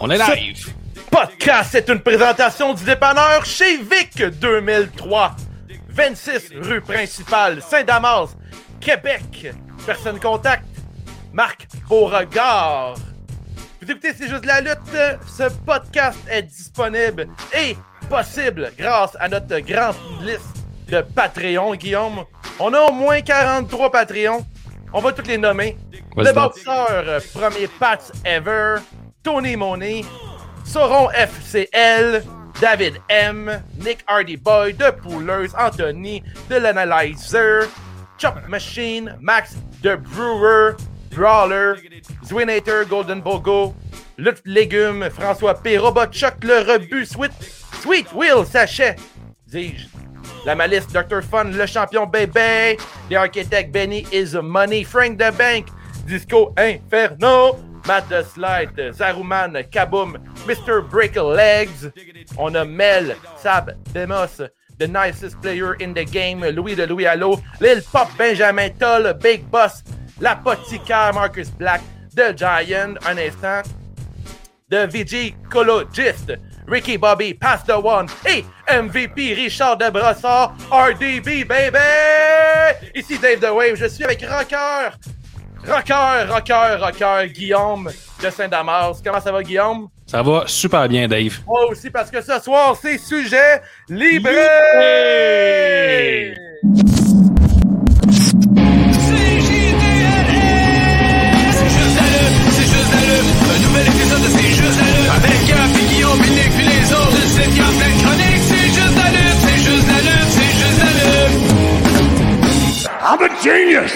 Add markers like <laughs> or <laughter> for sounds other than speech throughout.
On est live! Podcast, c'est une présentation du dépanneur chez Vic 2003. 26 rue principale, Saint-Damas, Québec. Personne contact, Marc Beauregard. Vous écoutez C'est juste la lutte. Ce podcast est disponible et possible grâce à notre grande liste de Patreon, Guillaume. On a au moins 43 Patreons. On va tous les nommer. Le boxeur, euh, premier Pats ever, Tony Monet, Sauron FCL, David M, Nick Hardy Boy, The Poolers, Anthony, The L'Analyzer, Chop Machine, Max The Brewer, Brawler, Zwinator, Golden Bogo, Lutte Légumes, François P, Robot Chuck, Le Rebut, Sweet, Sweet Will Sachet, dis-je. La malice, Dr. Fun, le champion Bébé, The Architect, Benny is Money, Frank the Bank, Disco Inferno, Matt the Slide, Zaruman, Kaboom, Mr. Break Legs. On a Mel, Sab, Demos, The Nicest Player in the Game, Louis de Louis Allo, Lil Pop, Benjamin Toll, Big Boss, L'Apothicaire, Marcus Black, The Giant, un instant, The VG Cologist, Ricky Bobby, Pass the One et MVP Richard de Brossard, RDB baby! Ici Dave The Wave, je suis avec Rocker, Rocker, Rocker, Rocker, Guillaume de Saint-Damas. Comment ça va Guillaume? Ça va super bien, Dave. Moi aussi parce que ce soir c'est sujet libre! Yeah! C'est juste la lutte, c'est juste la lutte. Un nouvel épisode de C'est juste la lutte. Avec Gap, puis Guillaume, puis Nick, puis les autres. Une sitcom pleine de chroniques. C'est juste la lutte, c'est juste la lutte, c'est juste la lutte. I'm a genius!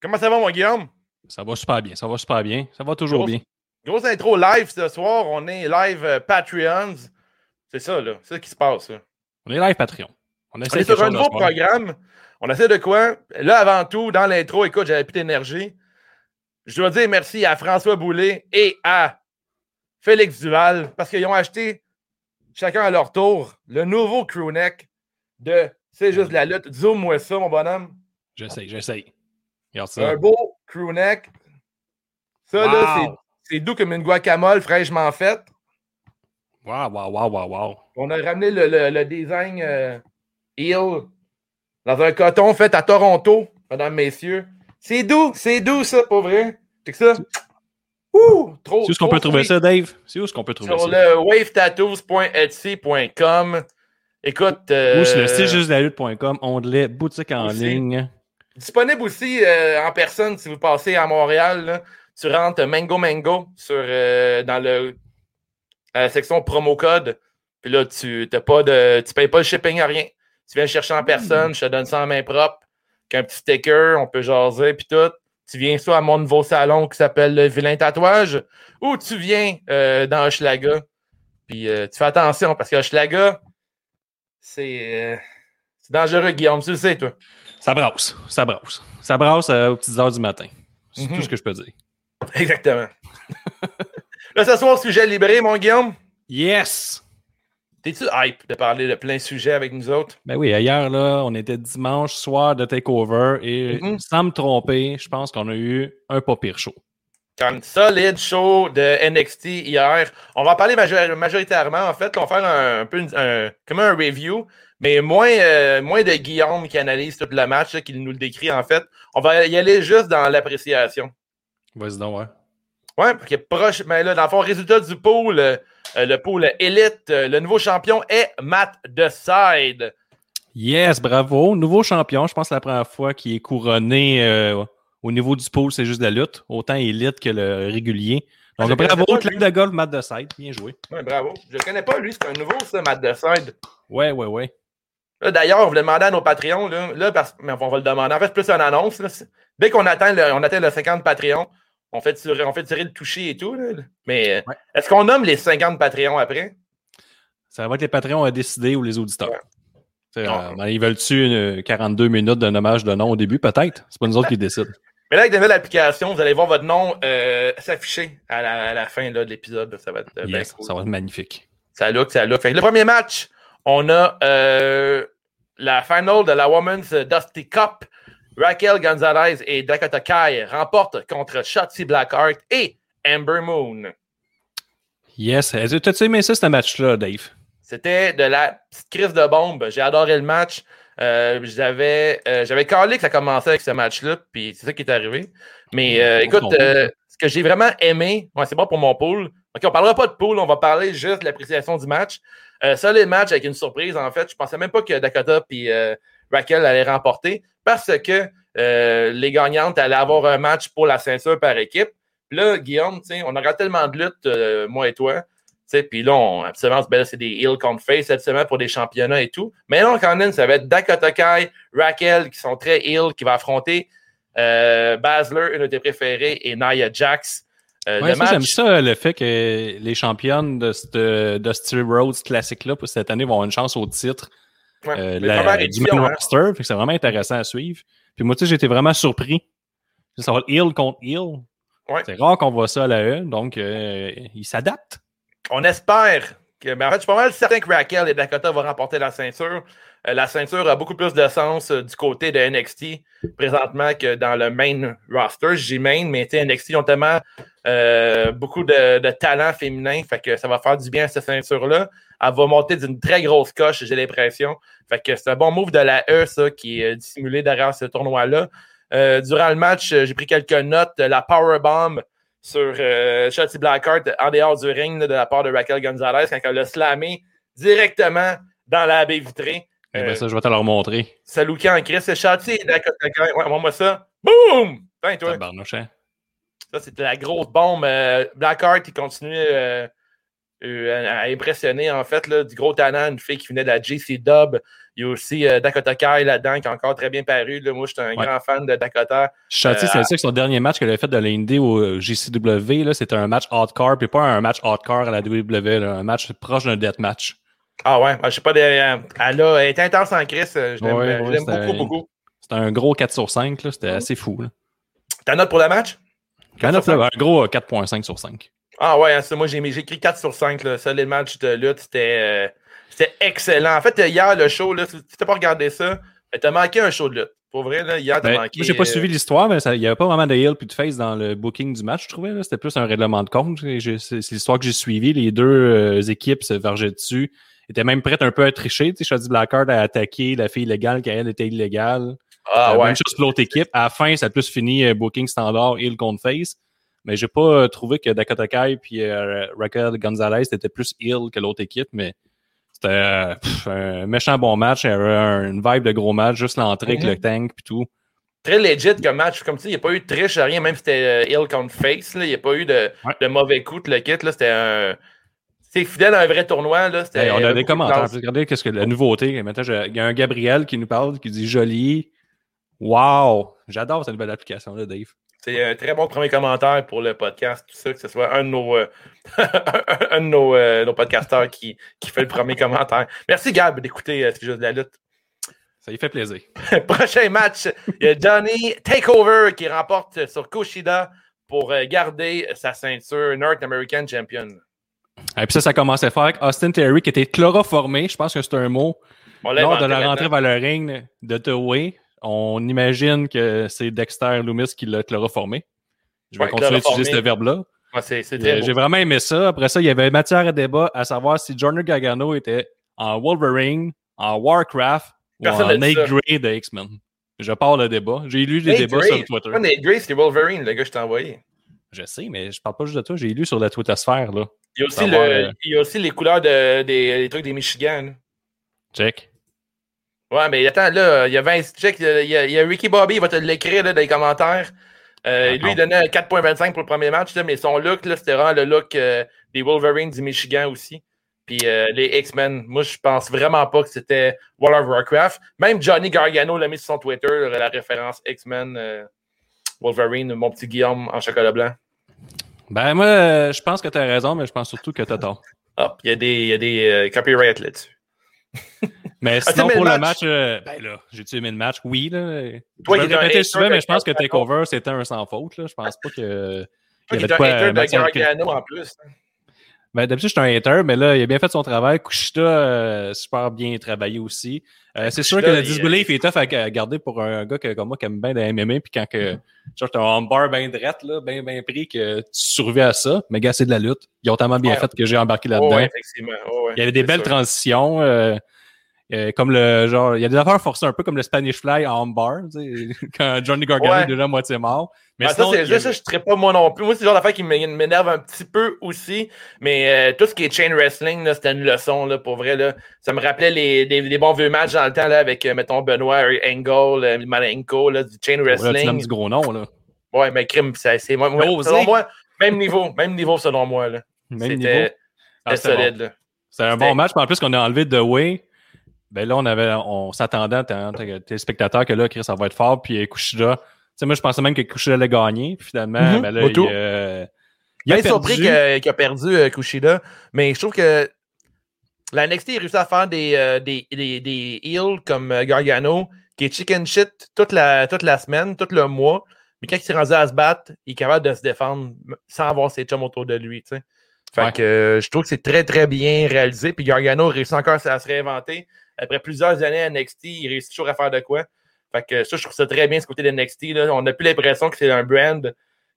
Comment ça va mon Guillaume? Ça va super bien, ça va super bien. Ça va toujours Grosse- bien. Grosse intro live ce soir, on est live euh, Patreons. C'est ça là, c'est ça qui se passe là. On est live Patreon. On On essaie est sur un nouveau programme. On essaie de quoi? Là, avant tout, dans l'intro, écoute, j'avais plus d'énergie. Je dois dire merci à François Boulet et à Félix Duval parce qu'ils ont acheté, chacun à leur tour, le nouveau crewneck de C'est juste la lutte. Zoom-moi ça, mon bonhomme. J'essaie, j'essaie. Ça. Un beau crewneck. Ça, là, Wow. c'est- c'est doux comme une guacamole fraîchement faite. Waouh, waouh, waouh, waouh, waouh. On a ramené le, le- le design euh, heel dans un coton fait à Toronto, mesdames, messieurs. C'est doux, c'est doux ça, pour vrai. C'est que ça. Ouh, trop. C'est où est-ce qu'on peut trouver ça, Dave? C'est où est-ce qu'on peut trouver Sur ça? le wavetattoos.etsy.com. Écoute, euh, Ou sur le site justlalutte.com, onglet boutique en ligne. Disponible aussi euh, en personne si vous passez à Montréal. là. tu rentres Mango Mango sur, euh, dans le, la section promo code. Puis là, tu ne pas de. Tu payes pas le shipping à rien. Tu viens le chercher en personne, je te donne ça en main propre. Avec un petit sticker, on peut jaser, puis tout. Tu viens soit à mon nouveau salon qui s'appelle le Vilain Tatouage, ou tu viens euh, dans Hochelaga. Puis euh, tu fais attention parce que Hochelaga, c'est euh, c'est dangereux, Guillaume. Tu le sais, toi. Ça brasse, ça brasse. Ça brasse euh, aux petites heures du matin. C'est Mhm. tout ce que je peux dire. Exactement. <laughs> là, ce soir, sujet libéré, mon Guillaume. Yes! T'es-tu hype de parler de plein sujets avec nous autres? Ben oui, hier, là, on était dimanche soir de Takeover et Mhm. sans me tromper, je pense qu'on a eu un pas pire show. Comme solide show de NXT hier. On va en parler major- majoritairement. En fait, on va faire un, un peu une- un- comme un review, mais moins, euh, moins de Guillaume qui analyse tout le match, qui nous le décrit en fait. On va y aller juste dans l'appréciation. Vas-y donc, ouais. Ouais, parce que proche, mais là, dans le fond, résultat du pool, euh, euh, le pool élite, euh, le nouveau champion est Matt Decide. Yes, bravo. Nouveau champion. Je pense que la première fois qu'il est couronné au niveau du pôle, c'est juste de la lutte. Autant élite que le régulier. Ah, Donc, je bravo, club de golf, Matt de Side. Bien joué. Ouais, bravo. Je le connais pas, lui, c'est un nouveau, ça, Matt Decide. Ouais, ouais, ouais. D'ailleurs, on voulait demander à nos Patreons, là, là, parce... mais on va le demander. En fait, c'est plus une annonce. là. Dès qu'on atteint le, on atteint le 50 Patreons, on fait, tirer, on fait tirer le toucher et tout. là. Mais euh, Ouais. est-ce qu'on nomme les 50 Patreons après? Ça va être les Patreons à décider ou les auditeurs. Ouais. Euh, ben, ils veulent-tu une 42 minutes de nommage de nom au début? Peut-être. C'est pas nous autres qui décident. <laughs> Mais là, avec la nouvelle application, vous allez voir votre nom euh, s'afficher à la, à la fin là, de l'épisode. Ça va être euh, bien Yes, cool. ça va être magnifique. Ça look, ça look. Fait que le premier match, on a euh, la finale de la Women's Dusty Cup. Raquel Gonzalez et Dakota Kai remportent contre Shotzi Blackheart et Amber Moon. Yes. T'as-tu aimé ça, ce match-là, Dave? C'était de la petite crise de bombe. J'ai adoré le match. Euh, j'avais euh, j'avais calé que ça commençait avec ce match-là, puis c'est ça qui est arrivé. Mais euh, écoute, ce que j'ai vraiment aimé, ouais, c'est bon pour mon pool. OK, on parlera pas de pool, on va parler juste de l'appréciation du match. Euh, ça, les matchs avec une surprise, en fait, je pensais même pas que Dakota et euh, Raquel allaient remporter parce que euh, les gagnantes allaient avoir un match pour la ceinture par équipe. Puis là, Guillaume, on aura tellement de luttes, euh, moi et toi. Puis là, on, absolument, c'est des heel contre face, absolument pour des championnats et tout. Mais là, quand même, ça va être Dakota Kai, Raquel, qui sont très heel, qui va affronter euh, Basler, une de tes préférées, et Nia Jax. Euh, Ouais, match, J'aime ça, le fait que les championnes de, cette- de Steel Roads classique-là pour cette année vont avoir une chance au titre ouais, euh, la- du main hein. roster. C'est vraiment intéressant à suivre. Puis moi, tu sais, été vraiment surpris. Ça va être heel contre heel. Ouais. C'est rare qu'on voit ça à la E, donc euh, ils s'adaptent. On espère que. Mais en fait, je suis pas mal certain que Raquel et Dakota vont remporter la ceinture. Euh, la ceinture a beaucoup plus de sens euh, du côté de NXT présentement que dans le main roster. J'ai main, mais NXT ont tellement euh, beaucoup de, de talent féminin. Fait que ça va faire du bien à cette ceinture-là. Elle va monter d'une très grosse coche, j'ai l'impression. Fait que c'est un bon move de la E, ça, qui est euh, dissimulé derrière ce tournoi-là. Euh, durant le match, j'ai pris quelques notes. La powerbomb sur euh, Blackheart en dehors du ring de la part de Raquel Gonzalez quand elle l'a slamé directement dans la baie vitrée. Eh ben, Euh, ça, je vais te le remontrer. ça lookait en et Dakota Kai. Ouais, moi ça. Boum! Putain, toi. Hein? Ça, c'était la grosse bombe. Euh, Blackheart, il continuait euh, euh, à impressionner, en fait, là, du gros talent, une fille qui venait de la JC Dub. Il y a aussi Dakota Kai là-dedans, qui a encore très bien paru. Là. Moi, je suis un Ouais. grand fan de Dakota. Euh, c'est ça que son dernier match qu'elle a fait de l'Indie au JCW, c'était un match hardcore, puis pas un match hardcore à la WWE, là, un match proche d'un deathmatch. Ah ouais, je sais pas, de- euh, elle a été intense en crise. euh, Je l'aime Ouais, ouais, l'aime c'était- beaucoup, beaucoup. C'était un gros 4 sur 5, là, c'était assez fou. Ta note pour le match? Quand 4 sur un gros euh, 4.5 sur 5. Ah ouais, hein, c'est- moi j'ai écrit 4 sur 5. Là. Ça, les matchs de lutte, c'était euh, c'était excellent. En fait, hier, le show, là, si tu t'as pas regardé ça, t'as manqué un show de lutte. Pour vrai, là, hier, t'as Ben, manqué. moi, j'ai pas euh, suivi l'histoire, mais il n'y avait pas vraiment de heel puis de face dans le booking du match, je trouvais. C'était plus un règlement de compte. C'est c'est l'histoire que j'ai suivie. Les deux euh, équipes se vergeaient dessus. Étaient même prêtes un peu à tricher. Tu sais, Blackheart a attaqué la fille illégale quand elle était illégale. Ah Euh, ouais. Même chose pour l'autre équipe. À la fin, ça a plus fini euh, booking standard, heel contre face. Mais j'ai pas euh, trouvé que Dakota Kai puis euh, Raquel Gonzalez étaient plus heel que l'autre équipe, mais c'était euh, un méchant bon match. Il y avait un- une vibe de gros match, juste l'entrée Mhm. avec le tank puis tout. Très legit comme match. Comme tu sais, il n'y a pas eu de triche, rien, même si c'était euh, Hill contre Face. là, Il n'y a pas eu de, Ouais. de mauvais coups, le kit. là, C'était un. C'est fidèle à un vrai tournoi. Là, Hey, on a des de commentaires. Regardez qu'est-ce que la nouveauté. Maintenant, je- il y a un Gabriel qui nous parle, qui dit joli. Wow! J'adore cette nouvelle application-là, Dave. C'est un très bon premier commentaire pour le podcast, tout ça, que ce soit un de nos, euh, <laughs> un de nos, euh, nos podcasteurs qui, qui fait le premier <laughs> commentaire. Merci Gab d'écouter euh, C'est juste de la lutte. Ça y fait plaisir. <laughs> Prochain match, il y a Johnny Takeover qui remporte sur Kushida pour euh, garder sa ceinture North American Champion. Et puis ça, ça commençait fort avec Austin Terry qui était chloroformé. Je pense que c'est un mot. On Lors de la rentrée vers le ring de The Way, on imagine que c'est Dexter Loomis qui l'a chloroformé. Je vais Ouais, continuer à chloroformé. utiliser ce verbe-là. Ouais, Euh, J'ai vraiment aimé ça. Après ça, il y avait matière à débat à savoir si Johnny Gargano était en Wolverine, en Warcraft ou en Nate. Gray de X-Men. Je pars le débat. J'ai lu les Nate débats Gray. sur Twitter. Nate Gray, c'est Wolverine, le gars que je t'ai envoyé. Je sais, mais je parle pas juste de toi. J'ai lu sur la Twitter-sphère, là. Il y a aussi, Savoir, le, euh, il y a aussi les couleurs de, des, trucs des Michigan. là. Check. Ouais, mais attends, là, il y a 20. Check, il y a, il y a Ricky Bobby, il va te l'écrire dans les commentaires. Euh, Ah, lui, non. il donnait 4.25 pour le premier match, mais son look, là, c'était vraiment le look euh, des Wolverines du Michigan aussi. Puis euh, les X-Men, moi, je pense vraiment pas que c'était World of Warcraft. Même Johnny Gargano l'a mis sur son Twitter, la référence X-Men, Wolverine, mon petit Guillaume en chocolat blanc. Ben, moi, je pense que tu as raison, mais je pense surtout que tu as tort. Hop, il y a des, y a des euh, copyrights là-dessus. <laughs> Mais Ah, sinon, t'aimais pour le match? match, euh, ben là, j'ai-tu aimé le match? Oui, là. Toi, je vais le répéter souvent, mais je pense que. Takeover, c'était un sans faute, là. Je pense pas que. Toi il y avait de quoi de Gargano en plus. hein. Ben, d'habitude, je suis un hater, mais là, il a bien fait son travail. Kushida, euh, super bien travaillé aussi. Euh, c'est sûr que le disbelief est tough à, à garder pour un gars que, comme moi qui aime bien des MMA, puis quand que, genre, t'as un bar bien drette, là, bien, bien pris, que tu survis à ça. Mais gars, c'est de la lutte. Ils ont tellement bien Ouais. fait que j'ai embarqué Oh, là-dedans. ouais, effectivement. Oh, ouais, Il y avait des belles sûr. transitions. euh, euh, comme le genre, il y a des affaires forcées un peu comme le Spanish Fly en bar, tu sais, <laughs> quand Johnny Gargano Ouais. est déjà moitié mort. Mais Ah, sinon, ça, c'est y a- ça, je ne pas moi non plus. Moi, c'est le genre d'affaire qui m'é- m'énerve un petit peu aussi. Mais euh, tout ce qui est chain wrestling, là, c'était une leçon, là, pour vrai. Là. Ça me rappelait les, les, les bons vieux matchs dans le temps là, avec, euh, mettons, Benoît, Angle, Malenko, là, du chain Ouais, là, tu wrestling. du gros nom, là. Ouais, mais crime, c'est c'est- moi, selon moi, même niveau, même niveau selon moi. là. Même niveau. C'était Ah, c'était solide. bon. là. C'est un bon match, mais en plus qu'on a enlevé The Way. Ben là, on avait, on s'attendait en tant que téléspectateur que là, Chris, ça va être fort, puis Kushida. Tu sais, moi, je pensais même que Kushida allait gagner, puis finalement, Mhm, ben là, il, euh, il a Bien perdu. surpris qu'il a perdu euh, Kushida, mais je trouve que la NXT a réussi à faire des, euh, des, des, des heels comme euh, Gargano, qui est chicken shit toute la, toute la semaine, tout le mois, mais quand il s'est rendu à se battre, il est capable de se défendre sans avoir ses chums autour de lui. tu sais. Fait Ouais. que je trouve que c'est très très bien réalisé. Puis Gargano réussit encore à se réinventer. Après plusieurs années à NXT, il réussit toujours à faire de quoi. Fait que ça, je trouve ça très bien ce côté de NXT. Là. On n'a plus l'impression que c'est un brand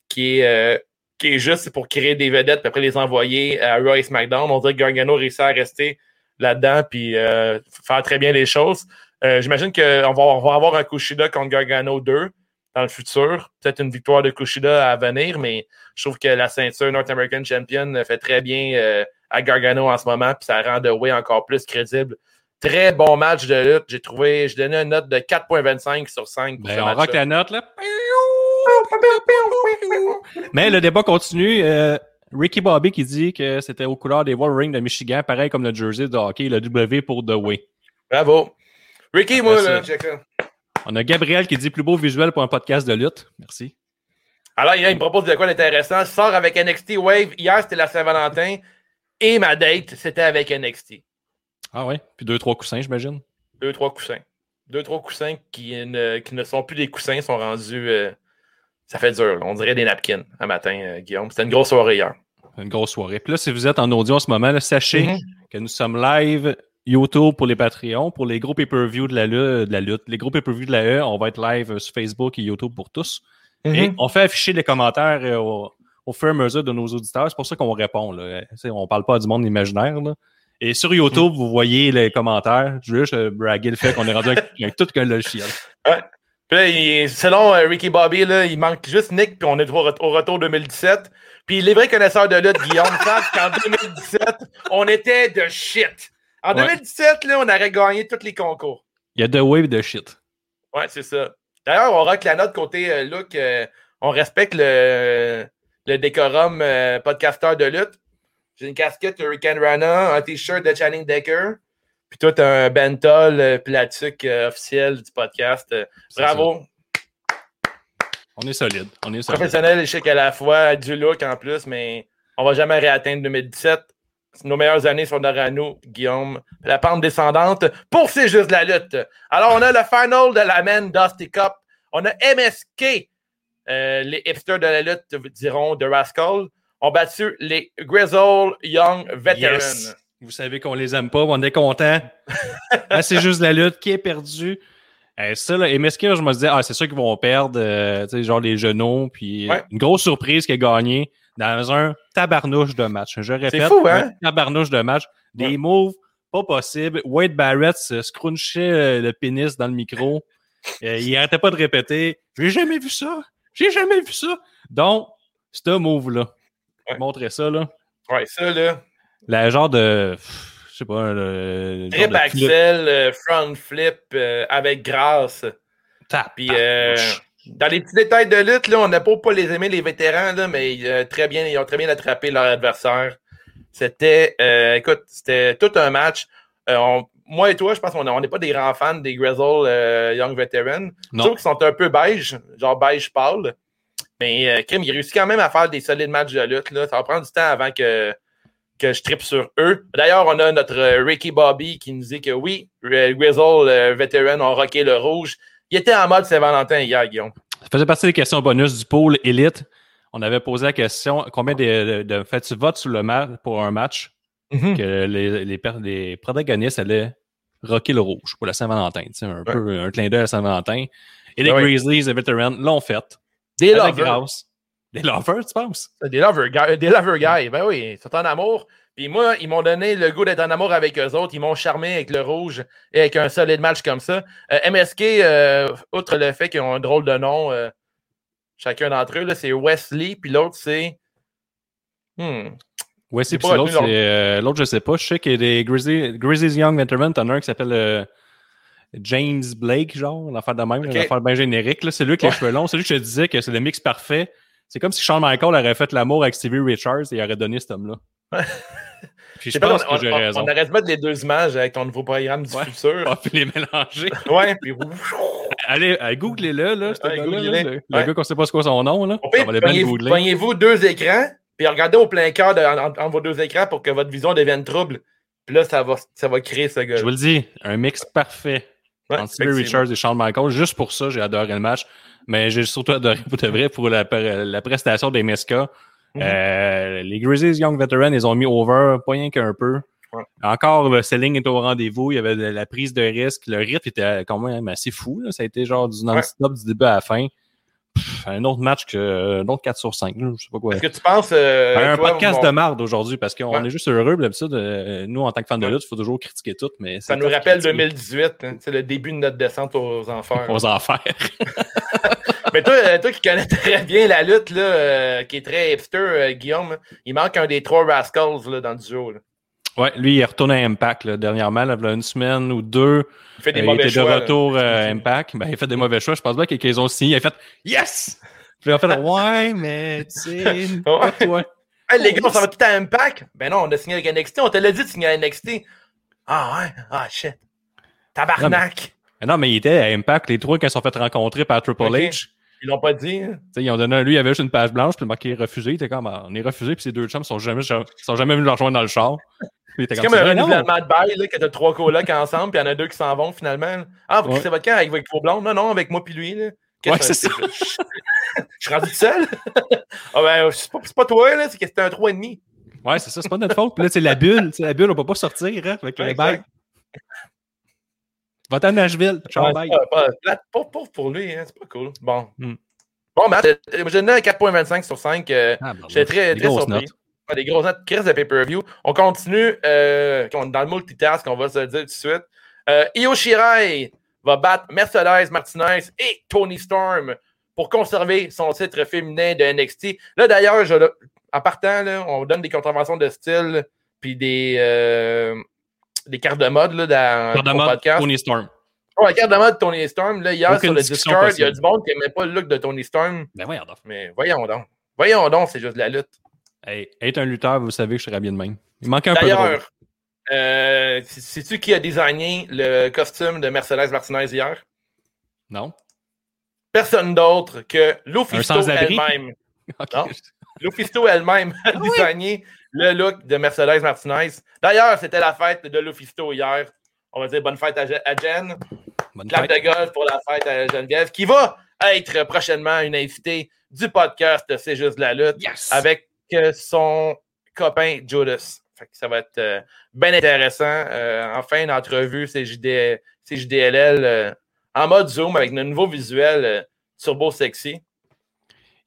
qui est, euh, qui est juste pour créer des vedettes puis après les envoyer à Raw et. On dirait que Gargano réussit à rester là-dedans puis euh, faire très bien les choses. Euh, J'imagine qu'on va, va avoir un Kushida contre Gargano 2 dans le futur. Peut-être une victoire de Kushida à venir, mais je trouve que la ceinture North American Champion fait très bien à Gargano en ce moment, puis ça rend The Way encore plus crédible. Très bon match de lutte. J'ai trouvé, je donnais une note de 4.25 sur 5 pour Ben, ce on rock la note, là. Mais le débat continue. Euh, Ricky Bobby qui dit que c'était aux couleurs des Wolverines de Michigan, pareil comme le jersey de hockey, le W pour The Way. Bravo. Ricky, moi, là. On a Gabriel qui dit plus beau visuel pour un podcast de lutte. Merci. Alors, il me propose de quoi d'intéressant. Je sors avec NXT Wave. Hier, c'était la Saint-Valentin. Et ma date, c'était avec NXT. Ah ouais? Puis deux, trois coussins, j'imagine? Deux, trois coussins. Deux, trois coussins qui ne, qui ne sont plus des coussins, sont rendus. euh, ça fait dur. là. On dirait des napkins un matin, euh, Guillaume. C'était une grosse soirée hier. Une grosse soirée. Puis là, si vous êtes en audio en ce moment, là, sachez Mhm. que nous sommes live YouTube pour les Patreons, pour les gros pay-per-view de la, de la lutte. Les gros pay-per-view de la E, on va être live euh, sur Facebook et YouTube pour tous. Et Mhm. on fait afficher les commentaires euh, au, au fur et à mesure de nos auditeurs. C'est pour ça qu'on répond. Là. On parle pas du monde imaginaire. Là. Et sur YouTube, vous voyez les commentaires. Je veux juste euh, braguer le fait qu'on est rendu avec, <laughs> avec tout qu'un logiciel. Puis là, il- selon euh, Ricky Bobby, là, il manque juste Nick, puis on est au, au retour 2017. Puis les vrais connaisseurs de lutte, Guillaume, <laughs> savent qu'en 2017, on était de shit. En Ouais. 2017, là, on aurait gagné tous les concours. Il y a The Wave de shit. Ouais, c'est ça. D'ailleurs, on rock la note côté euh, look. euh, on respecte le, le décorum podcasteur de lutte. J'ai une casquette de Hurricane Rana, un t-shirt de Channing Decker. Puis toi, t'as un bentol euh, platique euh, officiel du podcast. Euh, bravo. On est solide. On est solide. Professionnel et chic à la fois, du look en plus, mais on va jamais réatteindre 2017. Nos meilleures années sont derrière nous, Guillaume. La pente descendante pour C'est juste la lutte. Alors, on a le final de la Men Dusty Cup. On a MSK. Euh, les hipsters de la lutte diront de Rascal. Ont battu les Grizzle Young Veterans. Yes. Vous savez qu'on les aime pas, on est content. <laughs> c'est juste la lutte qui est perdue. Euh, ça, là, MSK, je me disais, ah, c'est sûr qu'ils vont perdre, euh, tu sais, genre les genoux, puis Ouais. une grosse surprise qui a gagné dans un tabarnouche de match. Je répète, fou, hein? un tabarnouche de match. Des Ouais. moves pas possibles. Wade Barrett se scrunchait euh, le pénis dans le micro. Euh, il arrêtait pas de répéter, j'ai jamais vu ça, j'ai jamais vu ça. Donc, ce move-là, Ouais. montrez ça, là. Ouais, ça, là. La genre de. Je sais pas. Le, Trip axel, euh, front flip euh, avec grâce. Tap, Puis euh, dans les petits détails de lutte, là, on n'a pas, pas les aimer les vétérans, là, mais très bien, ils ont très bien attrapé leur adversaire. C'était, écoute, c'était tout un match. On- moi et toi, je pense qu'on on n'est pas des grands fans des Grizzle Young Veterans. Trouve qu'ils sont un peu beige, genre beige pâle. Mais euh, Kim, il réussit quand même à faire des solides matchs de lutte. Là. Ça va prendre du temps avant que, que je tripe sur eux. D'ailleurs, on a notre euh, Ricky Bobby qui nous dit que oui, euh, Grizzle euh, Veteran ont rocké le rouge. Il était en mode Saint-Valentin hier, Guillaume. Ça faisait partie des questions bonus du pôle élite. on avait posé la question combien de, de, de fait tu votes sur le match pour un match? Mhm. que les, les, protagonistes allaient rocker le rouge pour la Saint-Valentin. tu sais, Un peu un clin d'œil à Saint-Valentin. Et les Ouais. Grizzlies, les vétérans, l'ont fait. Des Avec lovers. grâce. Des lovers, tu penses? Des lover guys. Des lover guys. Ben oui, ils sont en amour. Puis moi, ils m'ont donné le goût d'être en amour avec eux autres. Ils m'ont charmé avec le rouge et avec un solide match comme ça. Euh, MSK, euh, outre le fait qu'ils ont un drôle de nom, euh, chacun d'entre eux, c'est Wesley, puis l'autre, c'est. Hmm. C'est J'ai puis l'autre, c'est l'autre, je sais pas. Je sais qu'il y a des Grizzlies, Young Veterans. T'en as un qui s'appelle James Blake, genre, l'affaire de même, Ok. l'affaire bien générique. là. C'est lui qui a les cheveux longs. C'est lui que je te disais que c'est le mix parfait. C'est comme si Shawn Michaels aurait fait l'amour avec Stevie Richards et il aurait donné cet homme-là. <laughs> Puis je pense on, que j'ai on- raison. on arrête de mettre les deux images avec ton nouveau programme du Ouais. futur. Puis les mélanger. <laughs> Ouais, puis <laughs> Allez, euh, googlez-le, là, ce Ouais, gars-là, googlez-le. là, le, le gars qu'on sait pas ce qu'est son nom, là. Pire, On va bien googler. pognez-vous deux écrans, puis regardez au plein cœur de- en- entre vos deux écrans pour que votre vision devienne trouble. Puis là, ça va, ça va créer ce gars. Je vous le dis, un mix parfait Ouais, entre Stevie. Richards et Shawn Michaels. Juste pour ça, j'ai adoré le match. Mais j'ai surtout <laughs> adoré pour de vrai pour la, la prestation des MSK. Mhm. Euh, les Grizzlies Young Veterans, ils ont mis over, pas rien qu'un peu. Ouais. Encore, le selling est au rendez-vous. Il y avait de la prise de risque. Le rythme était quand même assez fou. là. Ça a été genre du non-stop du début à la fin. Pff, un autre match que un autre 4 sur 5. là, Je sais pas quoi. Est-ce que tu penses. euh, un toi, podcast mon- de marde aujourd'hui parce qu'on Ouais. est juste heureux. puis D'habitude, euh, nous, en tant que fans de lutte, il faut toujours critiquer tout. Mais Ça nous rappelle critiquer 2018. hein, C'est le début de notre descente aux enfers. Aux enfers. <laughs> Mais toi, euh, toi qui connais très bien la lutte, là, euh, qui est très hipster, euh, Guillaume, il manque un des trois Rascals là, dans le duo. là. Ouais, lui, il est retourné à Impact là, dernièrement, là, il y a une semaine ou deux. Il fait des Euh, il mauvais était choix. de retour euh, à Impact. Ben, il a fait des mauvais choix. Je pense bien qu'ils ont signé. Il a fait Yes! Puis il a fait Ouais, mais tu sais, <laughs> toi. Hey, les gars, on s'en va tout à Impact? Ben non, on a signé avec NXT. On te l'a dit de signer à NXT. Ah ouais? Ah shit. Tabarnak. Mais non, mais il était à Impact, les trois qui se sont fait rencontrer par Triple. H. Ils l'ont pas dit. hein? Ils ont donné, lui, il avait juste une page blanche, puis le marqué refusé. Il était comme, Ah, on est refusé, puis ces deux chums sont jamais, sont jamais venus le rejoindre dans le char. C'est comme un Ben renouvellement de bail, là, que t'as trois colocs ensemble, puis il y en a deux qui s'en vont finalement. Ah, vous crissez votre camp avec, vos blondes? Non, non, avec moi puis lui. Là. Ouais, c'est que <laughs> Je suis rendu tout seul. <laughs> ah ben, c'est pas, toi, là, c'est que c'était un 3,5. Ouais, c'est ça, c'est pas notre faute. Puis là, c'est la bulle. la bulle, on peut pas sortir, hein, avec Ouais, le bail. Va-t'en à Nashville. Ciao, Ouais, bye. Pauvre pour lui, hein, c'est pas cool. Bon. Hmm. Bon, Matt, euh, je donne un 4.25 sur 5. euh, Ah, bon, J'étais très, très surpris. notes. Ouais, des grosses notes, crise de pay-per-view. On continue euh, dans le multitask, on va se le dire tout de suite. Euh, Io Shirai va battre Mercedes Martinez et Tony Storm pour conserver son titre féminin de NXT. Là, d'ailleurs, en partant, là, on donne des contraventions de style puis des, euh, des cartes de mode là, dans Carte de mode, podcast. Tony Storm. Ouais, la carte de mode de Tony Storm, là, hier Aucune sur le Discord, il y a du monde qui n'aimait pas le look de Tony Storm. Ben voyons donc. Mais voyons donc. Voyons donc, c'est juste de la lutte. Hey, être un lutteur, vous savez que je serais bien de même. Il manque un peu de euh, sais-tu qui a designé le costume de Mercedes Martinez hier? Non? Personne d'autre que Lufisto elle-même. <laughs> Ok. Non. Lufisto elle-même a designé le look de Mercedes Martinez. D'ailleurs, c'était la fête de Lufisto hier. On va dire bonne fête à, Je- à Jen. Bonne Clap fête. de golf pour la fête à Geneviève, qui va être prochainement une invitée du podcast C'est juste de la lutte Yes! avec son copain Judas. Fait que ça va être euh, bien intéressant. Euh, enfin, une entrevue CJD, CJDLL euh, en mode Zoom avec nos nouveaux visuels euh, turbo sexy.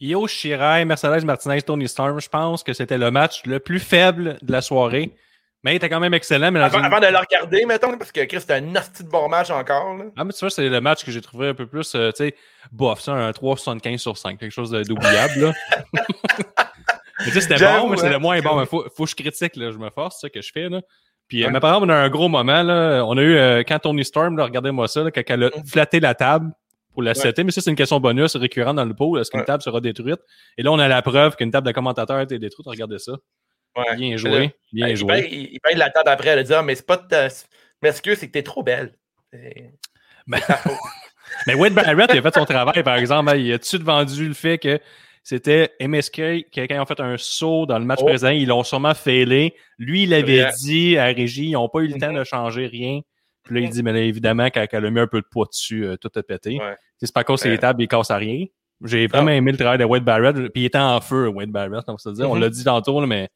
Io Shirai, Mercedes Martinez, Tony Storm, je pense que c'était le match le plus faible de la soirée. Mais il était quand même excellent. Mais Avant, une- avant de le regarder, mettons, parce que Chris, c'était un hostie de bon match encore. là. Ah, mais tu vois, c'est le match que j'ai trouvé un peu plus, tu sais, bof, ça, un 3,75 sur 5, quelque chose d'oubliable. <laughs> mais tu sais, c'était bon, mais hein. le moins bon. Mais faut, faut que je critique, là, je me force, c'est ça que je fais, là. Puis, euh, Ouais. mais par exemple, on a un gros moment, là. On a eu, euh, quand Tony Storm, là, regardez-moi ça, là, quand elle a Mm. flatté la table pour la Ouais. mais ça, c'est une question bonus récurrente dans le pot. Est-ce qu'une Ouais. table sera détruite? Et là, on a la preuve qu'une table de commentateur a été détruite. Regardez ça. Bien joué. Bien il, joué. paye, il, paye la table après. Elle a dit Ah, mais c'est pas de ta. Mais excuse, c'est que t'es trop belle. C'est- Ben- c'est. <laughs> Mais Wade Barrett, il a fait son travail, par exemple. hein. Il a tout de vendu le fait que c'était MSK qui, quand ils ont fait un saut dans le match Oh. présent, ils l'ont sûrement failé. Lui, il avait dit à la régie, ils n'ont pas eu le temps Mhm. de changer rien. Puis là, il dit, mais là, évidemment, quand elle a mis un peu de poids dessus, euh, tout a pété. Ouais. C'est pas à cause des Ouais. tables, il casse à rien. J'ai vraiment aimé le travail de Wade Barrett. Puis il était en feu, Wade Barrett, on se dire. On Mhm. l'a dit tantôt, là, mais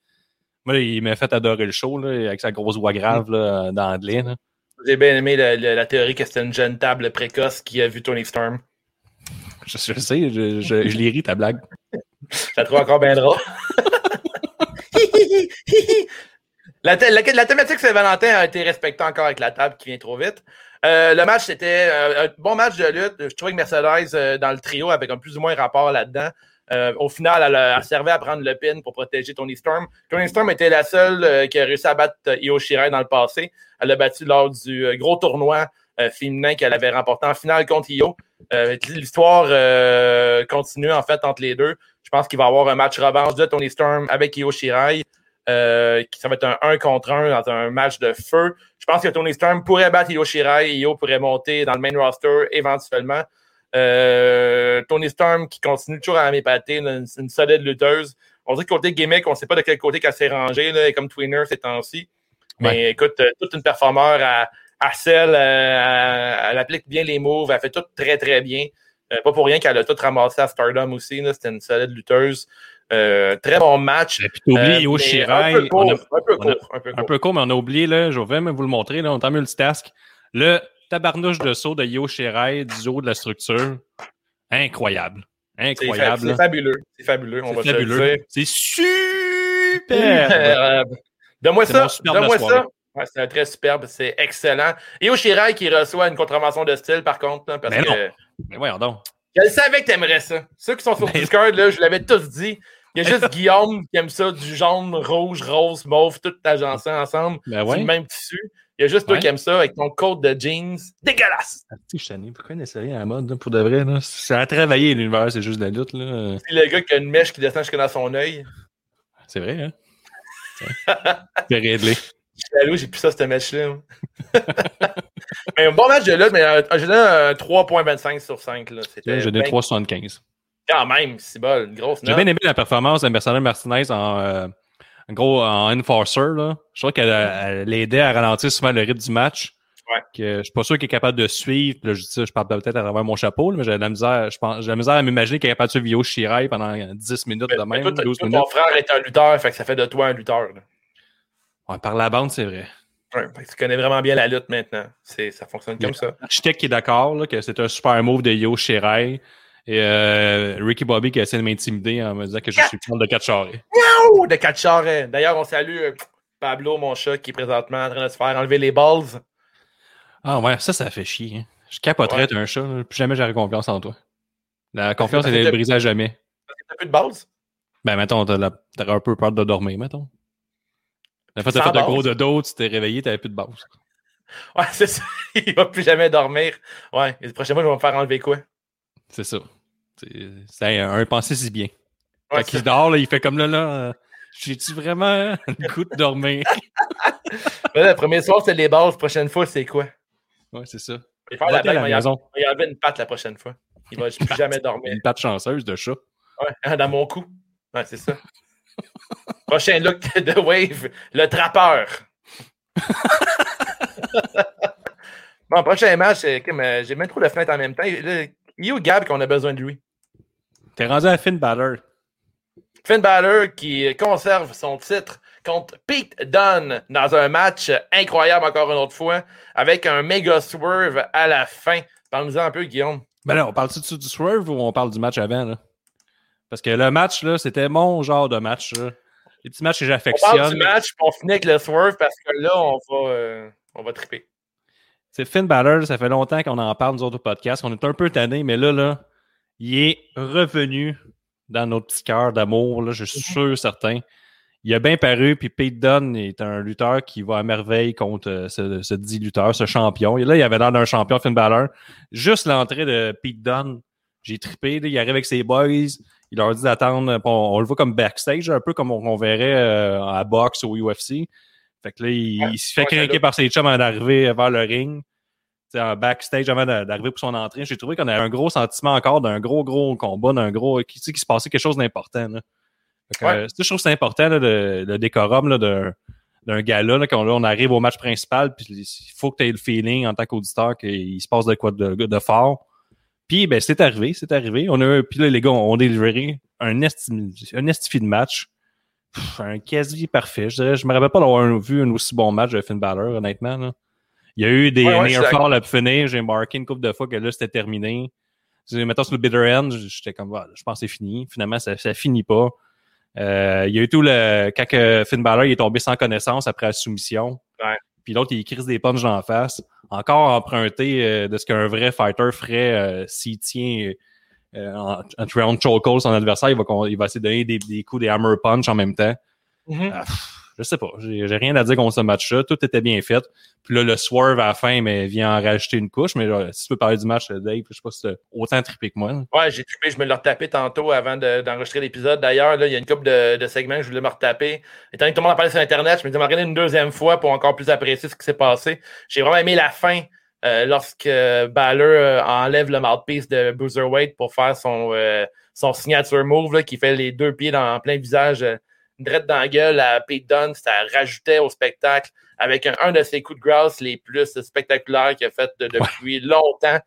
moi, il m'a fait adorer le show là, avec sa grosse voix grave là, d'anglais. là. J'ai bien aimé le- la théorie que c'était une jeune table précoce qui a vu Tony Storm. Je, sais, je, je, je l'ai ri, ta blague. La trouve encore bien drôle. <laughs> la, la- thématique Saint-Valentin a été respectée encore avec la table qui vient trop vite. Euh, le match, c'était euh, un bon match de lutte. Je trouvais que Mercedes, euh, dans le trio, avec un plus ou moins rapport là-dedans. Au final, elle, servait à prendre le pin pour protéger Tony Storm. Tony Storm était la seule qui a réussi à battre Io Shirai dans le passé. Elle l'a battu lors du gros tournoi féminin qu'elle avait remporté en finale contre Io. Euh, L'histoire euh, continue en fait entre les deux. Je pense qu'il va y avoir un match revanche de Tony Storm avec Io Shirai. Euh, qui ça va être un 1 contre 1 dans un match de feu. Je pense que Tony Storm pourrait battre Io Shirai Io pourrait monter dans le main roster éventuellement. Euh, Tony Storm qui continue toujours à m'épater, une, une solide lutteuse. On que côté gimmick, on ne sait pas de quel côté qu'elle s'est rangée, là, comme Twinner ces temps-ci. Mais écoute, euh, toute une performeur à, celle, euh, elle applique bien les moves, elle fait tout très très bien. Euh, pas pour rien qu'elle a tout ramassé à Stardom aussi. C'était une solide lutteuse. Euh, très bon match. Et puis, t'as oublié mais Shirai. Un peu court, mais on a oublié, là, je vais même vous le montrer, là, on est en multitask. Le tabarnouche de saut de Io Shirai du haut de la structure. Incroyable. Incroyable. c'est fabuleux. C'est fabuleux, on C'est va fabuleux. C'est super. <laughs> Donne-moi ça. Donne-moi ça. Ouais, c'est un très superbe, c'est excellent. Et au Shirai qui reçoit une contravention de style, par contre, parce Mais non. que Mais voyons donc. je le savais que t'aimerais ça. Ceux qui sont sur Mais- Discord, là, je l'avais tous dit. Il y a juste Guillaume qui aime ça, du jaune, rouge, rose, mauve, tout agencé ensemble, Ben ouais. le même tissu. Il y a juste toi qui aimes ça avec ton code de jeans dégueulasse. Ah, je suis. Pourquoi n'essayer à la mode, là, pour de vrai, là? Ça a travaillé l'univers, c'est juste de la lutte, là. C'est le gars qui a une mèche qui descend jusque dans son œil. C'est vrai, hein? <laughs> C'est réglé. Jaloux, j'ai plus ça, cette mèche-là. <laughs> mais un bon match de lutte, mais euh, j'ai donné un 3.25 sur 5. Là. C'était J'ai donné bien- 3,75. Quand même, c'est bon, une grosse J'ai bien aimé la performance de Mercedes Martinez en, euh, en gros en enforcer. Là. Je trouve qu'elle elle l'aidait à ralentir souvent le rythme du match. Ouais. Que je suis pas sûr qu'elle est capable de suivre. Là, je je parle peut-être à travers mon chapeau, là, mais j'ai de la misère, je pense, la misère à m'imaginer qu'elle est capable de suivre Yo Shirai pendant 10 minutes Mais- de mais même, toi, t'as- 12 toi, minutes. ton frère est un lutteur, fait que ça fait de toi un lutteur. là. Ouais, par la bande, c'est vrai. Ouais, que tu connais vraiment bien la lutte maintenant. Ça fonctionne comme ça. L'architecte qui est d'accord que c'est un super move de Yo Shirai. Et euh, Ricky Bobby qui essaie de m'intimider en me disant que je suis fan de Katcharé. Ouh, de quatre charrets. D'ailleurs, on salue euh, Pablo, mon chat, qui est présentement en train de se faire enlever les balls. Ah ouais, ça, ça fait chier. hein. Je capoterais Ouais. être un chat. Plus jamais j'aurais confiance en toi. La confiance, Parce que elle est brisée à jamais. T'as plus de balls? Ben, mettons, t'aurais un peu peur de dormir, mettons. La fois t'as fait un gros dodo, tu t'es réveillé, t'avais plus de base. <laughs> Ouais, c'est ça. Il va plus jamais dormir. Ouais, et la prochaine fois, je vais me faire enlever quoi? C'est ça. C'est un, un pensée si bien. Ouais, Quand il dort, là, il fait comme là, là. J'ai-tu vraiment le goût de dormir? <laughs> Là, le premier soir, c'est les balls. La prochaine fois, c'est quoi? Ouais, c'est ça. Il va faire la la mais il va maison. il enlever une patte la prochaine fois. Il va <laughs> plus jamais dormir. Une patte chanceuse de chat. Ouais, dans mon cou. Ouais, c'est ça. Prochain look de Wave, le trappeur. <laughs> bon, prochain match, comme, euh, j'ai même trop de fenêtres en même temps. Il est où Gab qu'on a besoin de lui? T'es rendu à Finn Balor. Finn Balor qui conserve son titre contre Pete Dunne dans un match incroyable encore une autre fois avec un méga swerve à la fin. Parle-nous-en un peu, Guillaume. Ben là, on parle-tu du, du swerve ou on parle du match avant, là? Parce que le match, là, c'était mon genre de match, là. Les petits matchs que On parle j'affectionne. du match, on finit avec le swerve parce que là, on va, euh, on va triper. C'est Finn Balor, ça fait longtemps qu'on en parle, nous autres, au podcast. On est un peu tannés, mais là, là, il est revenu dans notre petit cœur d'amour, là, je suis sûr, certain. Il a bien paru, puis Pete Dunne est un lutteur qui va à merveille contre euh, ce, ce dit lutteur, ce champion. Et là, il avait l'air d'un champion, Finn Balor. Juste l'entrée de Pete Dunne, j'ai trippé. là. il arrive avec ses boys, il leur dit d'attendre. puis On, on le voit comme backstage, un peu comme on, on verrait euh, à boxe ou UFC. Fait que là, il, Ouais, il se fait craquer par ses chums avant d'arriver vers le ring. T'sais, en backstage avant d'a- d'arriver pour son entrée. J'ai trouvé qu'on avait un gros sentiment encore d'un gros, gros combat, d'un gros. Qui, tu sais, qu'il se passait quelque chose d'important. Ouais. euh, je trouve que c'est important, là, le, le décorum d'un, d'un gala, là, quand là, on arrive au match principal, puis il faut que tu aies le feeling en tant qu'auditeur qu'il se passe de quoi de, de fort. Puis, ben, c'est arrivé, c'est arrivé. On a, puis là, les gars, on a délivré un, esti, un estifi de match. Pff, un quasi parfait. Je dirais, je me rappelle pas d'avoir vu un aussi bon match de Finn Balor, honnêtement. Là. Il y a eu des Ouais, ouais, fall à finir. J'ai marqué une couple de fois que là, c'était terminé. Mettons sur le bitter end, j'étais comme, voilà, je pense que c'est fini. Finalement, ça, ça finit pas. Euh, il y a eu tout le. Quand Finn Balor il est tombé sans connaissance après la soumission. Ouais. Puis l'autre, il crise des punches d'en face. Encore emprunté euh, de ce qu'un vrai fighter ferait euh, s'il tient euh, en, en round chokehold son adversaire. Il va, il va essayer de donner des, des coups, des hammer punch en même temps. Mhm. Ah, je sais pas. J'ai rien à dire contre ce match-là. Tout était bien fait. Puis là, le swerve à la fin, mais vient en rajouter une couche. Mais là, si tu peux parler du match, Dave, je sais pas si t'as autant trippé que moi. là. Ouais, j'ai trippé, je me l'ai retapé tantôt avant de- d'enregistrer l'épisode. D'ailleurs, là, il y a une couple de, segments que je voulais me retaper. Étant donné que tout le monde en parlait sur Internet, je me dis, je vais regarder une deuxième fois pour encore plus apprécier ce qui s'est passé. J'ai vraiment aimé la fin euh, lorsque euh, enlève le mouthpiece de Bruiserweight pour faire son, euh, son signature move, là, qui fait les deux pieds dans, en plein visage, direct dans la gueule à Pete Dunne. Ça rajoutait au spectacle avec un, un de ses coups de grâce les plus spectaculaires qu'il a fait de- depuis longtemps.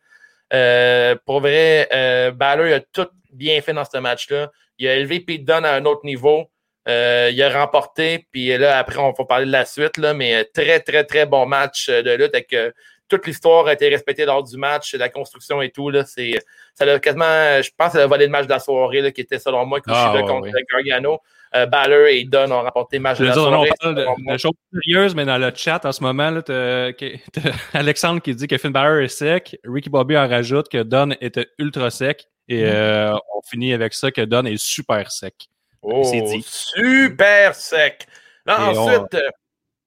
Euh, pour vrai, euh, Balor il a tout bien fait dans ce match-là. Il a élevé Pete Dunne à un autre niveau. Euh, il a remporté, puis là, après, on va parler de la suite, là, mais très, très, très bon match de lutte avec euh, toute l'histoire a été respectée lors du match, la construction et tout. Là, c'est, ça l'a quasiment, je pense, que ça a volé le match de la soirée, là, qui était selon moi, Kushida Ah, ouais, contre. Gargano. Euh, Balor et Dunn ont remporté le match de la dire, on parle de, de choses sérieuses, mais dans le chat en ce moment, là, t'as, que- t'as <laughs> Alexandre qui dit que Finn Balor est sec. Ricky Bobby en rajoute que Don était ultra sec. Et Mm. euh, on finit avec ça que Don est super sec. Oh, C'est dit. super sec. Là, Et on- ensuite, euh,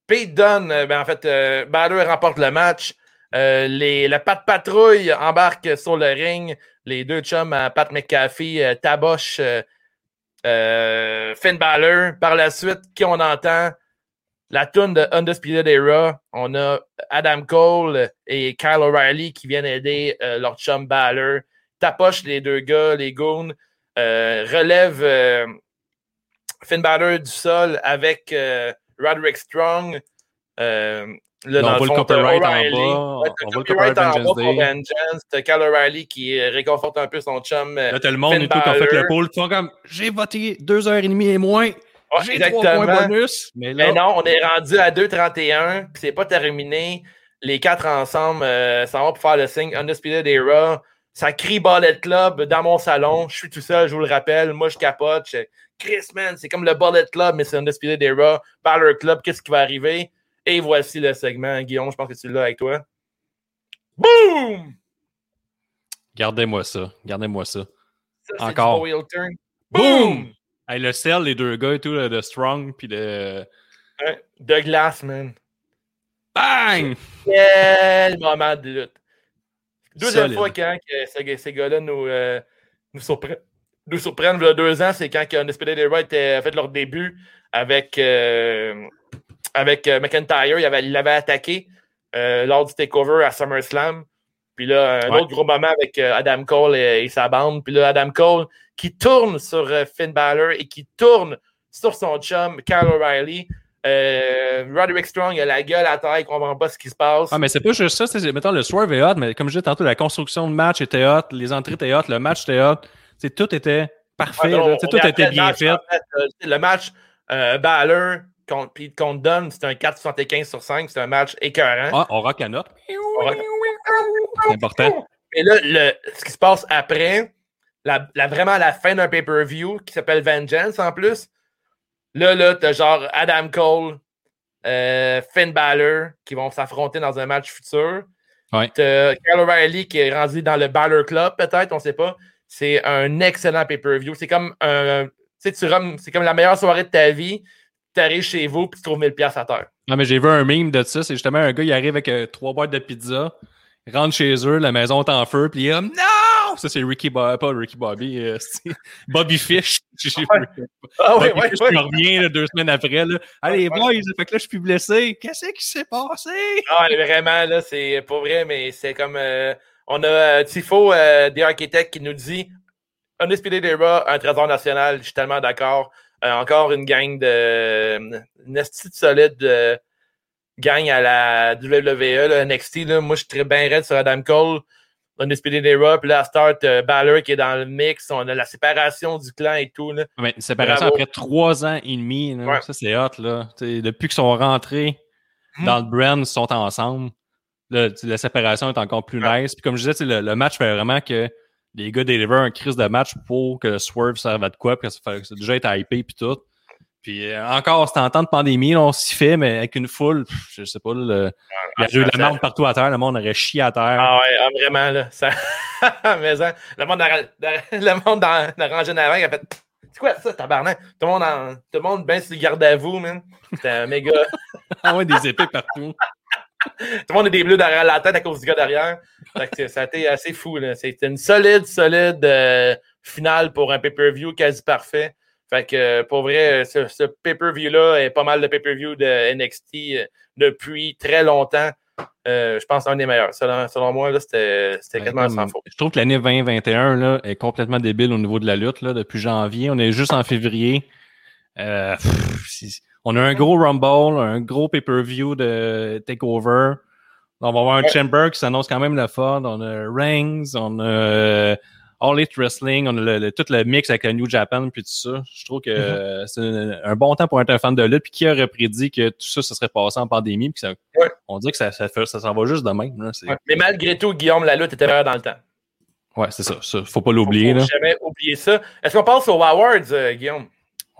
Pete Dunne, euh, ben, en fait, euh, Balor remporte le match. Euh, les, la Pat Patrouille embarque sur le ring. Les deux chums Pat McAfee tabochent euh, Finn Balor. Par la suite, qui on entend? La tune de Undisputed Era. On a Adam Cole et Kyle O'Reilly qui viennent aider euh, leur chum Balor. Tapoche les deux gars, les goons. Euh, relève euh, Finn Balor du sol avec euh, Roderick Strong. Là, on le voit le copyright en bas. Ouais, On voit le copyright en bas pour. Vengeance. T'as Kyle O'Reilly qui réconforte un peu son chum. euh, Là, t'as le monde Finn et tout qui ont fait le pool. Ils comme, j'ai voté deux heures et demie et moins. Ouais, j'ai trois exactement. points bonus. Mais là, Mais non, on est rendu à 2,31, puis c'est pas terminé. Les quatre ensemble euh, s'en vont pour faire le signe Undisputed Era. Ça crie Ballet Club dans mon salon. Je suis tout seul, je vous le rappelle. Moi, je capote. Je... Chris, man, c'est comme le Ballet Club, mais c'est Undisputed Era. Balor Club, qu'est-ce qui va arriver? Et voici le segment. Guillaume, je pense que tu l'as avec toi. Boom! gardez-moi ça. Gardez-moi ça. Ça, Encore. du turn. Hey, le sel, les deux gars et tout, de Strong, puis de. De glace, man. Bang! Quel moment de lutte. Deuxième Solide. fois quand que ces, ces gars-là nous, euh, nous, surprennent, nous surprennent. Il y a deux ans, c'est quand que Undisputed Era était fait leur début avec, euh, avec euh, McIntyre. Il avait- il l'avait attaqué euh, lors du takeover à SummerSlam. Puis là, un Ouais. autre gros moment avec euh, Adam Cole et, et sa bande. Puis là, Adam Cole qui tourne sur Finn Balor et qui tourne sur son chum, Kyle O'Reilly. Euh, Roderick Strong, il a la gueule à terre, il comprend pas ce qui se passe. Ah, mais c'est pas juste ça. c'est- Mettons, le swerve est hot, mais comme je disais tantôt, la construction de match était hot, les entrées étaient hot, le match était hot. C'est tout était parfait. Ouais, là. sais, on tout était le bien match, fait. en fait, le match euh, Balor puis contre Dunn, c'est un 4,75 sur 5. C'est un match écœurant. Ah, on rock la note. Rock- C'est important. Et là, le- ce qui se passe après, la, la- vraiment la fin d'un pay-per-view qui s'appelle Vengeance en plus. Là, là, t'as genre Adam Cole, euh, Finn Balor qui vont s'affronter dans un match futur. Ouais. T'as Kyle O'Reilly qui est rendu dans le Balor Club, peut-être, on sait pas. C'est un excellent pay-per-view. C'est comme un. Tu sais, tu c'est comme la meilleure soirée de ta vie. Tu arrives chez vous puis tu trouves 1000$ piastres à terre. Non, mais j'ai vu un meme de ça. C'est justement un gars, il arrive avec euh, trois boîtes de pizza, il rentre chez eux, la maison est en feu, puis il est comme Non! Ça, c'est Ricky Bobby, pas Ricky Bobby, euh, <laughs> Bobby Fish. <laughs> Ah Bobby oui, oui, Fish là, deux semaines après. Là. Allez, Ouais, boys, fait que là, je suis blessé. Qu'est-ce qui s'est passé? Ah, vraiment, là, c'est pas vrai, mais c'est comme. euh, on a Tifo, des architectes, qui nous dit Undisputed Era, un trésor national. Je suis tellement d'accord. Euh, encore une gang de. Une esti de solide de gang à la WWE, là, NXT. Là. Moi, je suis très bien raide sur Adam Cole. Undisputed Era, puis là, start, euh, Balor qui est dans le mix, on a la séparation du clan et tout. Là. Mais une séparation Bravo. après trois ans et demi, là, Ouais. ça c'est hot. Là. T'sais, depuis qu'ils sont rentrés Hmm. dans le brand, ils sont ensemble. Là, la séparation est encore plus Ouais. nice. Puis comme je disais, le match fait vraiment que les gars deliver un crise de match pour que le Swerve serve à de quoi, puis que ça fait ça déjà été hypé puis tout. Puis euh, encore, c'était en temps de pandémie, là, on s'y fait, mais avec une foule, pff, je sais pas, là, le- il y a eu de la merde partout à terre, le monde aurait chié à terre. Ah ouais, ah, vraiment, là. Ça... <laughs> Mais hein, le monde, dans, le monde dans la rangée d'avant, il a fait C'est quoi ça, tabarnak? Tout le monde, en... Tout le monde le garde à vous, man. C'était un méga. <laughs> Ah ouais, des épées partout. Tout le monde a des bleus derrière la tête à cause du gars derrière. Que ça a été assez fou. C'était une solide, solide euh, finale pour un pay-per-view quasi parfait. Fait que euh, pour vrai, ce, ce pay-per-view-là est pas mal de pay-per-view de NXT euh, depuis très longtemps. Euh, je pense que c'est un des meilleurs. Selon, selon moi, c'était quasiment sans faute. Je trouve que l'année 2021 là, est complètement débile au niveau de la lutte. Là, depuis janvier, on est juste en février. Euh, pff, on a un gros Rumble, un gros pay-per-view de TakeOver. On va avoir un. Chamber qui s'annonce quand même le fun. On a Rings, on a euh, All Elite Wrestling, on a le, le- tout le mix avec le New Japan puis tout ça. Je trouve que euh, c'est un, un bon temps pour être un fan de lutte. Puis qui aurait prédit que tout ça, ça serait passé en pandémie? Puis ça- Ouais. on dit que ça, ça, fait- ça s'en va juste de même. Là. C'est- Ouais. Mais malgré tout, Guillaume, la lutte était meilleure dans le temps. Ouais, c'est ça, ça. Faut pas l'oublier. Faut là. jamais oublier ça. Est-ce qu'on passe aux Awards, euh, Guillaume?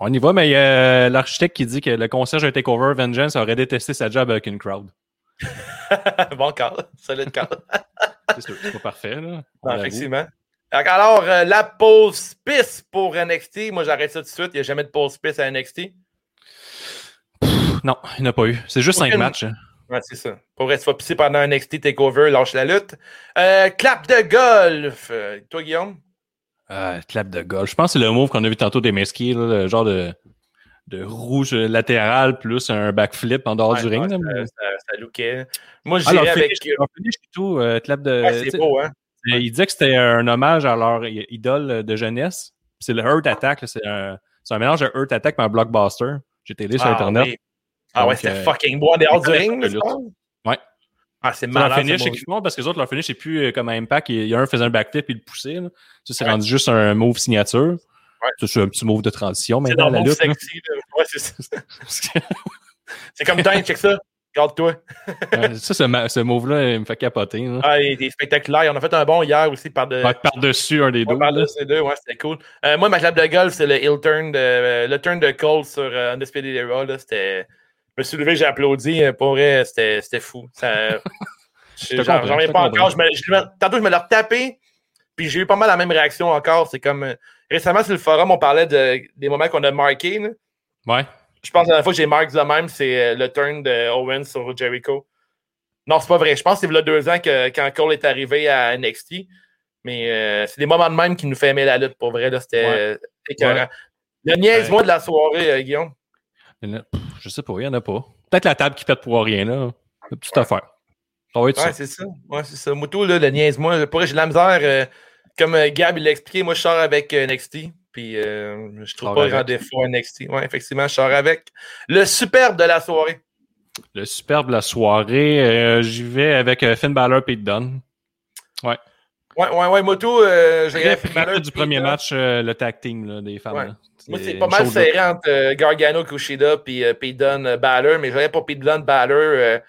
On y va, mais a l'architecte qui dit que le concierge de Takeover Vengeance aurait détesté sa job avec une crowd. <laughs> bon cas, solide cas. <laughs> C'est pas parfait, là. On Non, effectivement. Alors, euh, la pause piste pour NXT. Moi, j'arrête ça tout de suite. Il n'y a jamais de pause piste à NXT. Non, il n'y en a pas eu. C'est juste cinq matchs. hein. Ouais, c'est ça. Pour rester pisser pendant un NXT Takeover, lâche la lutte. Euh, clap de golf. Euh, toi, Guillaume? Euh, clap de golf. Je pense que c'est le move qu'on a vu tantôt des Mesquis, là, le genre de, de rouge latéral plus un backflip en dehors Ouais, du ring. ça, mais- ça, ça lookait. Moi, Ah, leur j'irais avec. finish, finish tout, euh, clap de. Ouais, c'est beau, hein? Il disait que c'était un hommage à leur idole de jeunesse. C'est le Hurt Attack. C'est un, mélange de Hurt Attack et un blockbuster. J'ai été sur Ah, Internet. oui. Ah ouais, c'était euh, fucking beau en dehors du ring. Ouais. Ah, c'est Ça, leur malade. finish, ce c'est mot. qu'ils font parce que les autres, leur finish, c'est plus euh, comme à Impact. Il y a un faisait un backflip et le poussait. là. Ça, c'est Ouais. rendu juste un move signature. Ouais. C'est un petit move de transition C'est dans la le lutte. sexy. là. Ouais, c'est ça. C'est comme dingue, check ça. Regarde-toi. Ça, ce, ce move-là, il me fait capoter. là. Ah, il est spectaculaire. En a fait un bon hier aussi par de. Par-dessus un des deux. Ouais, par là. de ces deux, ouais, c'était cool. Euh, moi, ma clap de golf, c'est le heel turn de, le turn de Cole sur euh, Undisputed Era. C'était, me suis levé, j'ai applaudi. euh, Pour vrai, c'était, fou. Ça, <laughs> te j'en, reviens pas encore. Je me, je me- tantôt, je me l'ai retapé. Puis j'ai eu pas mal la même réaction encore. C'est comme. euh, récemment, sur le forum, on parlait de, des moments qu'on a marqués. là. Ouais. Je pense que la dernière fois que j'ai marqué de même, c'est euh, le turn de Owens sur Jericho. Non, c'est pas vrai. Je pense que c'est il y a deux ans que, quand Cole est arrivé à NXT. Mais euh, c'est des moments de même qui nous fait aimer la lutte pour vrai. C'était Ouais. euh, écœurant. Ouais. Le niaise-moi de la soirée, euh, Guillaume. Pff, Je sais pas, il y en a pas. Peut-être la table qui pète pour rien, là. Une petite affaire. Ça va être Ouais, ça. c'est ça. Ouais, c'est ça. Moutou, là, le niaise-moi. Pour vrai, j'ai de la misère. euh, comme euh, Gab, il l'a expliqué, moi, je sors avec euh, NXT. Puis euh, je trouve pas grand défaut à NXT. Ouais, effectivement, je sors avec. Le superbe de la soirée. Le superbe la soirée, euh, j'y vais avec Finn Balor et Pete Dunne. Ouais, ouais, ouais, Moto, euh, j'ai friand du premier match, euh, le tag team là, des femmes. Ouais. là. Moi, c'est pas mal serré entre euh, Gargano, Kushida puis euh, Pete Dunne, Balor, mais j'avais pas Pete Dunne, Balor.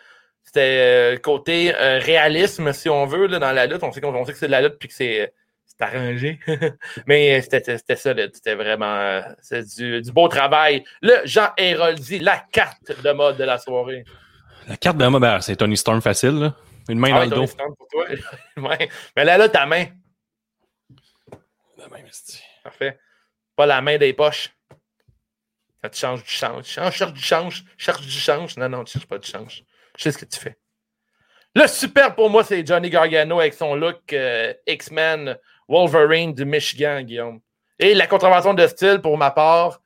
c'était côté réalisme, si on veut, là, dans la lutte. On sait, on sait que c'est de la lutte puis que c'est arrangé. <laughs> mais c'était solide. C'était vraiment c'est du, du beau travail. Le Jean Héroldi, la carte de mode de la soirée. La carte de moi, ben, c'est Tony Storm facile. Là. Une main Ah dans ouais, le dos. Pour toi? <laughs> Ouais. Mais là, là, ta main. La main. Parfait. Pas la main des poches. Quand tu changes du change. Tu changes, cherches du change. Cherche du change. Non, non, tu cherches pas du change. Je sais ce que tu fais. Le super pour moi, c'est Johnny Gargano avec son look euh, X-Men Wolverine du Michigan, Guillaume. Et la contravention de style, pour ma part,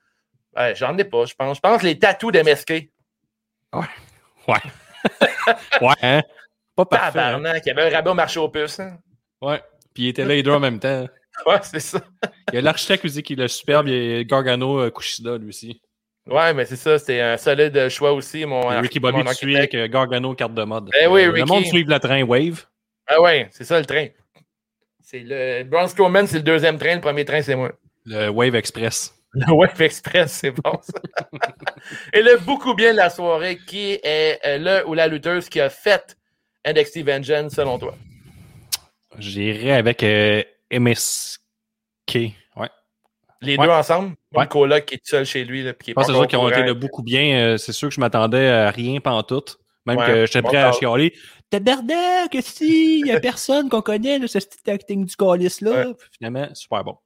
ouais, j'en ai pas, je pense. Je pense les tatous d'MSK. Ouais. ouais, <laughs> hein? Pas parfait. hein? Tabarnak, il y avait un rabais au marché aux puces. hein. Ouais. Puis il était là les deux en même temps. <laughs> Ouais, c'est ça. Il y a l'architecte aussi qui est le superbe. Il y a Gargano euh, Kushida, lui aussi. Ouais, mais c'est ça, c'était un solide choix aussi, mon Et Ricky mon Bobby dessus architecte. avec euh, Gargano carte de mode. Eh oui, Euh, Le Ricky. monde suive le train Wave. Ah ouais, c'est ça le train. C'est le Braun Strowman, c'est le deuxième train. Le premier train, c'est moi. Le Wave Express. <laughs> Le Wave Express, c'est bon, ça. <laughs> Et le beaucoup bien de la soirée, qui est euh, le ou la lutteuse qui a fait NXT Vengeance, selon toi? J'irai avec euh, MSK. Ouais. Les Ouais. deux ensemble? Ouais. Coloc qui est seul chez lui, là, qui est Je pense que encore qu'ils ont été de beaucoup bien. Euh, c'est sûr que je m'attendais à rien pantoute. Même Ouais, que j'étais prêt à call. chialer. Tabarnak, si, il y a <laughs> personne qu'on connaît, ce petit acting du calice-là. Ouais. Finalement, super bon.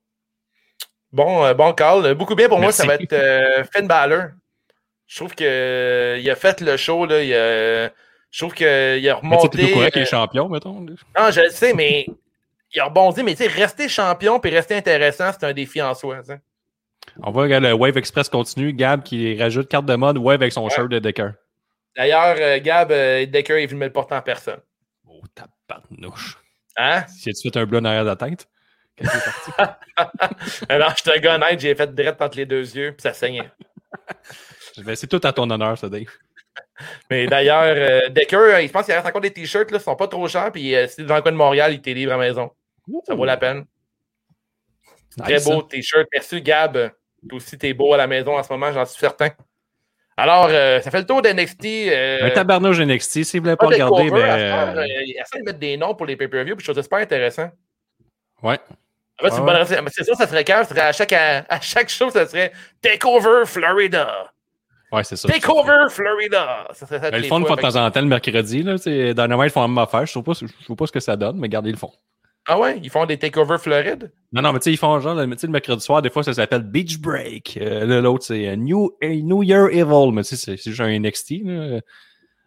Bon, euh, bon, Carl. Euh, Beaucoup bien pour moi, ça va être euh, Finn Balor. Je trouve que euh, il a fait le show, là. Il a- je trouve qu'il a tu sais, remonté. t'es au courant qu'il euh, est champion, mettons. Non, je le sais, mais il a rebondi. Mais tu sais, rester champion puis rester intéressant, c'est un défi en soi. On regarder le Wave Express continue. Gab qui rajoute carte de mode Wave avec son Ouais. shirt de Decker. D'ailleurs, euh, Gab euh, Decker est venu me le porter en personne. Oh, tabarnouche. Hein? Si tu fait un bleu derrière la tête. Qu'est-ce qui est parti? <laughs> Alors, je suis un gars honnête, j'ai fait direct entre les deux yeux, puis ça saignait. Vais- <laughs> C'est tout à ton honneur, ça, Dave. Mais d'ailleurs, euh, Decker, euh, je pense qu'il reste encore des t-shirts, ils sont pas trop chers, puis euh, si t'es dans le coin de Montréal, il t'est libre à la maison. Ça vaut la peine. Très beau ça. t-shirt. Merci, Gab. Toi aussi, t'es beau à la maison en ce moment, j'en suis certain. Alors, euh, ça fait le tour d'NXT. Euh, Un tabarnouche NXT, si vous voulez pas de regarder, cover, ben. euh, euh, il essaie de mettre des noms pour les pay-per-view, puis je trouve ça super intéressant. Ouais. En fait, c'est Ouais, bonne ça, ça serait calme. À chaque, à, à chaque show, ça serait Takeover Florida. Ouais, c'est ça. Takeover Florida. Ça ça Ben, une fois. fois de temps en temps, le mercredi, là, Dynamite font la même affaire. Je sais pas, je sais pas ce que ça donne, mais gardez le fond. Ah ouais, ils font des Takeover Floride? Non, non, mais tu sais, ils font genre, le, sais, le mercredi soir, des fois, ça s'appelle Beach Break. Euh, l'autre, c'est euh, New, euh, New Year Evil. Mais tu sais, c'est juste un NXT. Là.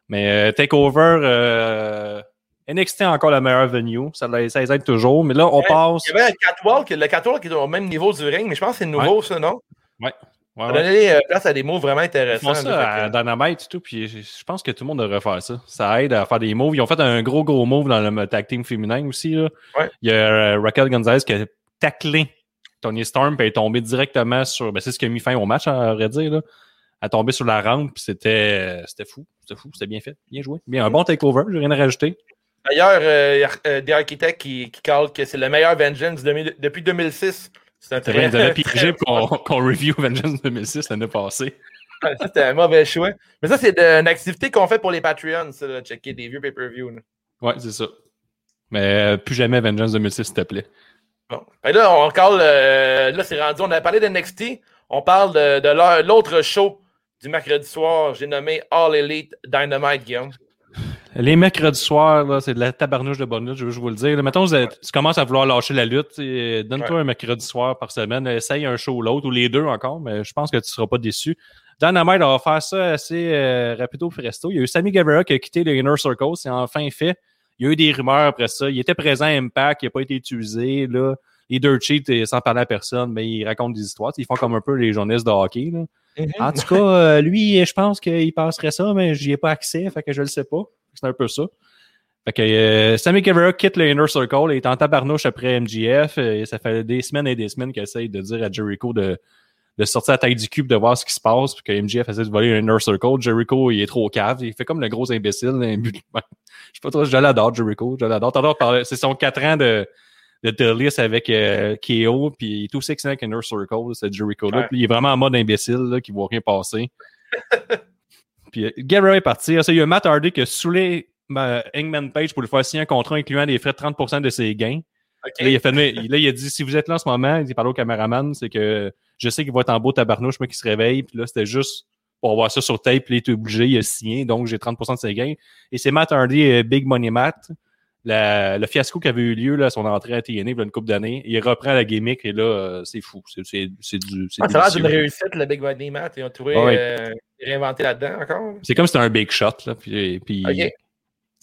Mais euh, Takeover, euh, NXT est encore la meilleure venue. Ça, les- ça les aide toujours. Mais là, on Ouais, passe. Il y avait un catwalk. Le catwalk est au même niveau du ring, mais je pense que c'est nouveau, ça, non? Ouais, Ouais. donnait euh, place à des mots vraiment Ils intéressants. font là, ça fait à que- Dynamite et tout, puis je pense que tout le monde devrait faire ça. Ça aide à faire des moves. Ils ont fait un gros, gros move dans le tag team féminin aussi. Là. Ouais. Il y a euh, Raquel Gonzalez qui a taclé Tony Storm, puis elle est tombée directement sur. Ben, c'est ce qui a mis fin au match, à vrai dire. Là. Elle est tombée sur la rampe, puis c'était c'était fou. C'était fou, c'était bien fait. Bien joué. Bien, un bon takeover, j'ai rien à rajouter. D'ailleurs, euh, il y a, euh, des architectes qui, qui que c'est le meilleur Vengeance depuis 2006. C'est très, ils avaient <laughs> qu'on review Vengeance 2006 l'année passée. <laughs> C'était un mauvais choix. Mais ça, c'est de- une activité qu'on fait pour les Patreons, ça, là, checker des vieux pay-per-view. Ouais, c'est ça. Mais euh, plus jamais Vengeance 2006, s'il te plaît. Bon. Fait là, on call, euh, là, c'est rendu, on a parlé de NXT. On parle de, de l'autre show du mercredi soir. J'ai nommé All Elite Dynamite, Guillaume. Les mercredis soirs, là, c'est de la tabarnouche de bonne lutte, je veux vous le dire. Là, mettons, tu commences à vouloir lâcher la lutte, et donne-toi un mercredi soir par semaine, essaye un show ou l'autre, ou les deux encore, mais je pense que tu ne seras pas déçu. Dynamite va faire ça assez euh, rapido presto. Il y a eu Sammy Guevara qui a quitté le Inner Circle, c'est enfin fait. Il y a eu des rumeurs après ça. Il était présent à Impact, il n'a pas été utilisé. Là. Les Dirt Sheets, euh, sans parler à personne, mais ils racontent des histoires. Ils font comme un peu les journalistes de hockey. Là. En tout cas, euh, lui, je pense qu'il passerait ça, mais j'y ai pas accès, fait que je le sais pas. C'est un peu ça. Fait que euh, Sammy Guevara quitte le Inner Circle, il est en tabarnouche après MGF, et ça fait des semaines et des semaines qu'il essaye de dire à Jericho de, de sortir la tête du cube, de voir ce qui se passe, puis que MGF essaie de voler un Inner Circle. Jericho, il est trop cave, il fait comme le gros imbécile. Je sais pas trop, je l'adore, Jericho, je l'adore. C'est son 4 ans de de Delis avec euh, KO, puis il est aussi excellent avec Inner Circle, ce Jericho-là. Ouais. Puis il est vraiment en mode imbécile, qui voit rien passer. <laughs> puis euh, Guerrero est parti. Ça, il y a Matt Hardy qui a saoulé ben, Hangman Page pour lui faire signer un contrat incluant des frais de 30% de ses gains. OK. Là, il a fait, mais- là, il a dit, si vous êtes là en ce moment, il parle au caméraman, c'est que je sais qu'il va être en beau tabarnouche, mais qu'il se réveille. Puis là, c'était juste pour avoir ça sur tape, puis il est obligé, il a signé, donc j'ai 30% de ses gains. Et c'est Matt Hardy, euh, Big Money Matt, la- le fiasco qui avait eu lieu là, à son entrée à TNA il y a une couple d'années. Il reprend la gimmick et là, euh, c'est fou. C'est c'est- c'est du. c'est Ah, ça a l'air d'une réussite, le Big Money Matt. Ils ont trouvé, Ouais. euh, réinventé là-dedans encore. C'est comme si c'était un big shot. Là, puis, puis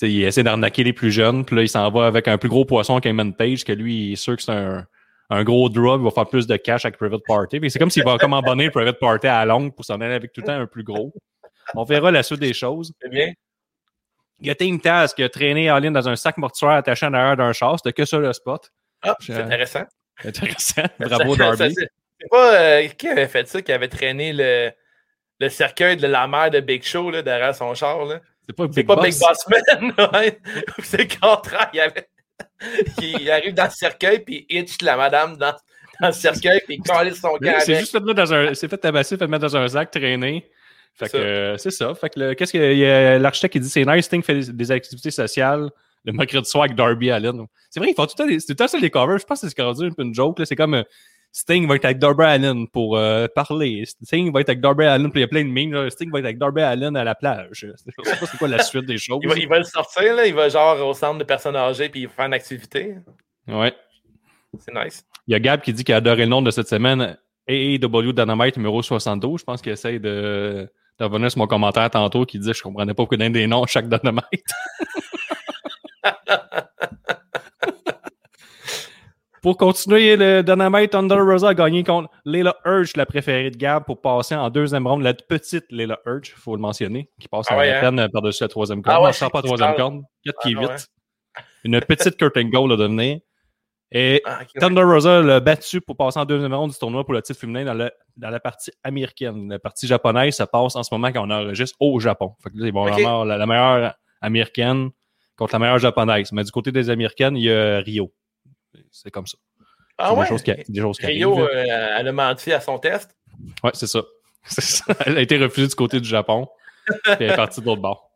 il essaie d'arnaquer les plus jeunes. Puis là, il s'en va avec un plus gros poisson qu'Ayman Page, que lui, il est sûr que c'est un, un gros draw. Il va faire plus de cash avec Private Party. Puis c'est comme s'il va comme abonner le Private Party à la longue pour s'en aller avec tout le temps un plus gros. On verra la suite des choses. C'est bien. Il y a Team Taz qui a traîné en ligne dans un sac mortuaire attaché en arrière d'un char. C'était que ça le spot. Ah, c'est intéressant. Intéressant. <laughs> Bravo, Darby. C'est pas euh, qui avait fait ça, qui avait traîné le, le cercueil de la mère de Big Show là, derrière son char. là? C'est pas Big pas Boss. Big Boss Man, <laughs> ouais. c'est le contraire. Il avait... <laughs> il arrive dans le cercueil, puis il hitch la madame dans, dans le cercueil, puis il son camp C'est juste fait dans un. Fait tabasser, fait mettre dans un sac, traîner. Fait C'est que ça. euh, c'est ça. Fait que le- qu'est-ce que l'architecte qui dit c'est nice, Sting fait des, des activités sociales le mercredi soir avec Darby Allen. C'est vrai, ils font tout le temps tout le temps ça les covers. Je pense que c'est rendu un peu une joke. là. C'est comme euh, Sting va être avec Darby Allen pour euh, parler. Sting va être avec Darby Allen, puis il y a plein de memes. là. Sting va être avec Darby Allen à la plage. Je sais pas c'est quoi la suite des choses. <laughs> Il va, il va le sortir, là. Il va genre au centre de personnes âgées, puis il va faire une activité. Ouais. C'est nice. Il y a Gab qui dit qu'il a adoré le nom de cette semaine, AAW Dynamite numéro 72. Je pense qu'il essaye de, de revenir sur mon commentaire tantôt qui disait je comprenais pas pourquoi donner des noms à chaque Dynamite. <laughs> pour continuer, le Dynamite Thunder Rosa a gagné contre Layla Urge, la préférée de Gab, pour passer en deuxième ronde. La petite Layla Urge, il faut le mentionner, qui passe Ah à ouais, la hein? peine par-dessus la troisième corde. Ah non, ouais, je sens pas troisième corde. 4 pieds Ah 8. ouais. Une petite curtain goal à devenir. Et Ah, ok, ouais. Thunder Rosa l'a battu pour passer en deuxième ronde du tournoi pour le titre féminin dans, le- dans la partie américaine. La partie japonaise, ça passe en ce moment quand on enregistre au Japon. Fait que là, ils vont vraiment la, la meilleure américaine contre la meilleure japonaise. Mais du côté des américaines, il y a Rio. C'est comme ça. Ah ouais? des choses qui, des choses Rio, euh, elle a menti à son test? Ouais, c'est ça. <laughs> C'est ça. Elle a été refusée du côté du Japon. Puis elle est partie de l'autre bord.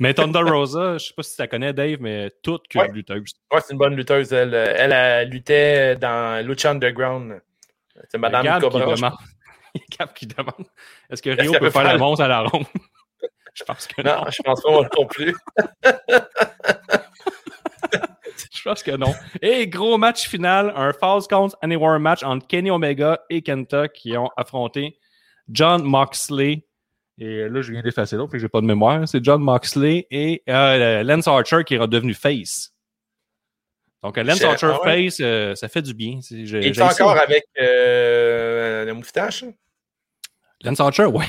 Mais Thunder Rosa, je sais pas si tu la connais, Dave, mais toute que Ouais. lutteuse. Ouais, c'est une bonne lutteuse. Elle, elle, elle luttait dans Lucha Underground. C'est Madame Gab qui Cobra. je demande. <laughs> Gab qui demande. Est-ce que Rio peut faire faire- la montre à la ronde? <laughs> je pense que non. Non, je pense pas non plus. <laughs> Je pense que non. Et gros match final, un Falls Count Anywhere match entre Kenny Omega et Kenta qui ont affronté John Moxley. Et là, je viens d'effacer l'autre, puis j'ai pas de mémoire. C'est John Moxley et euh, Lance Archer qui est redevenu face. Donc, euh, Lance Archer ah ouais? face, euh, ça fait du bien. C'est- je- Il est encore avec euh, la moustache. Lance Archer, oui.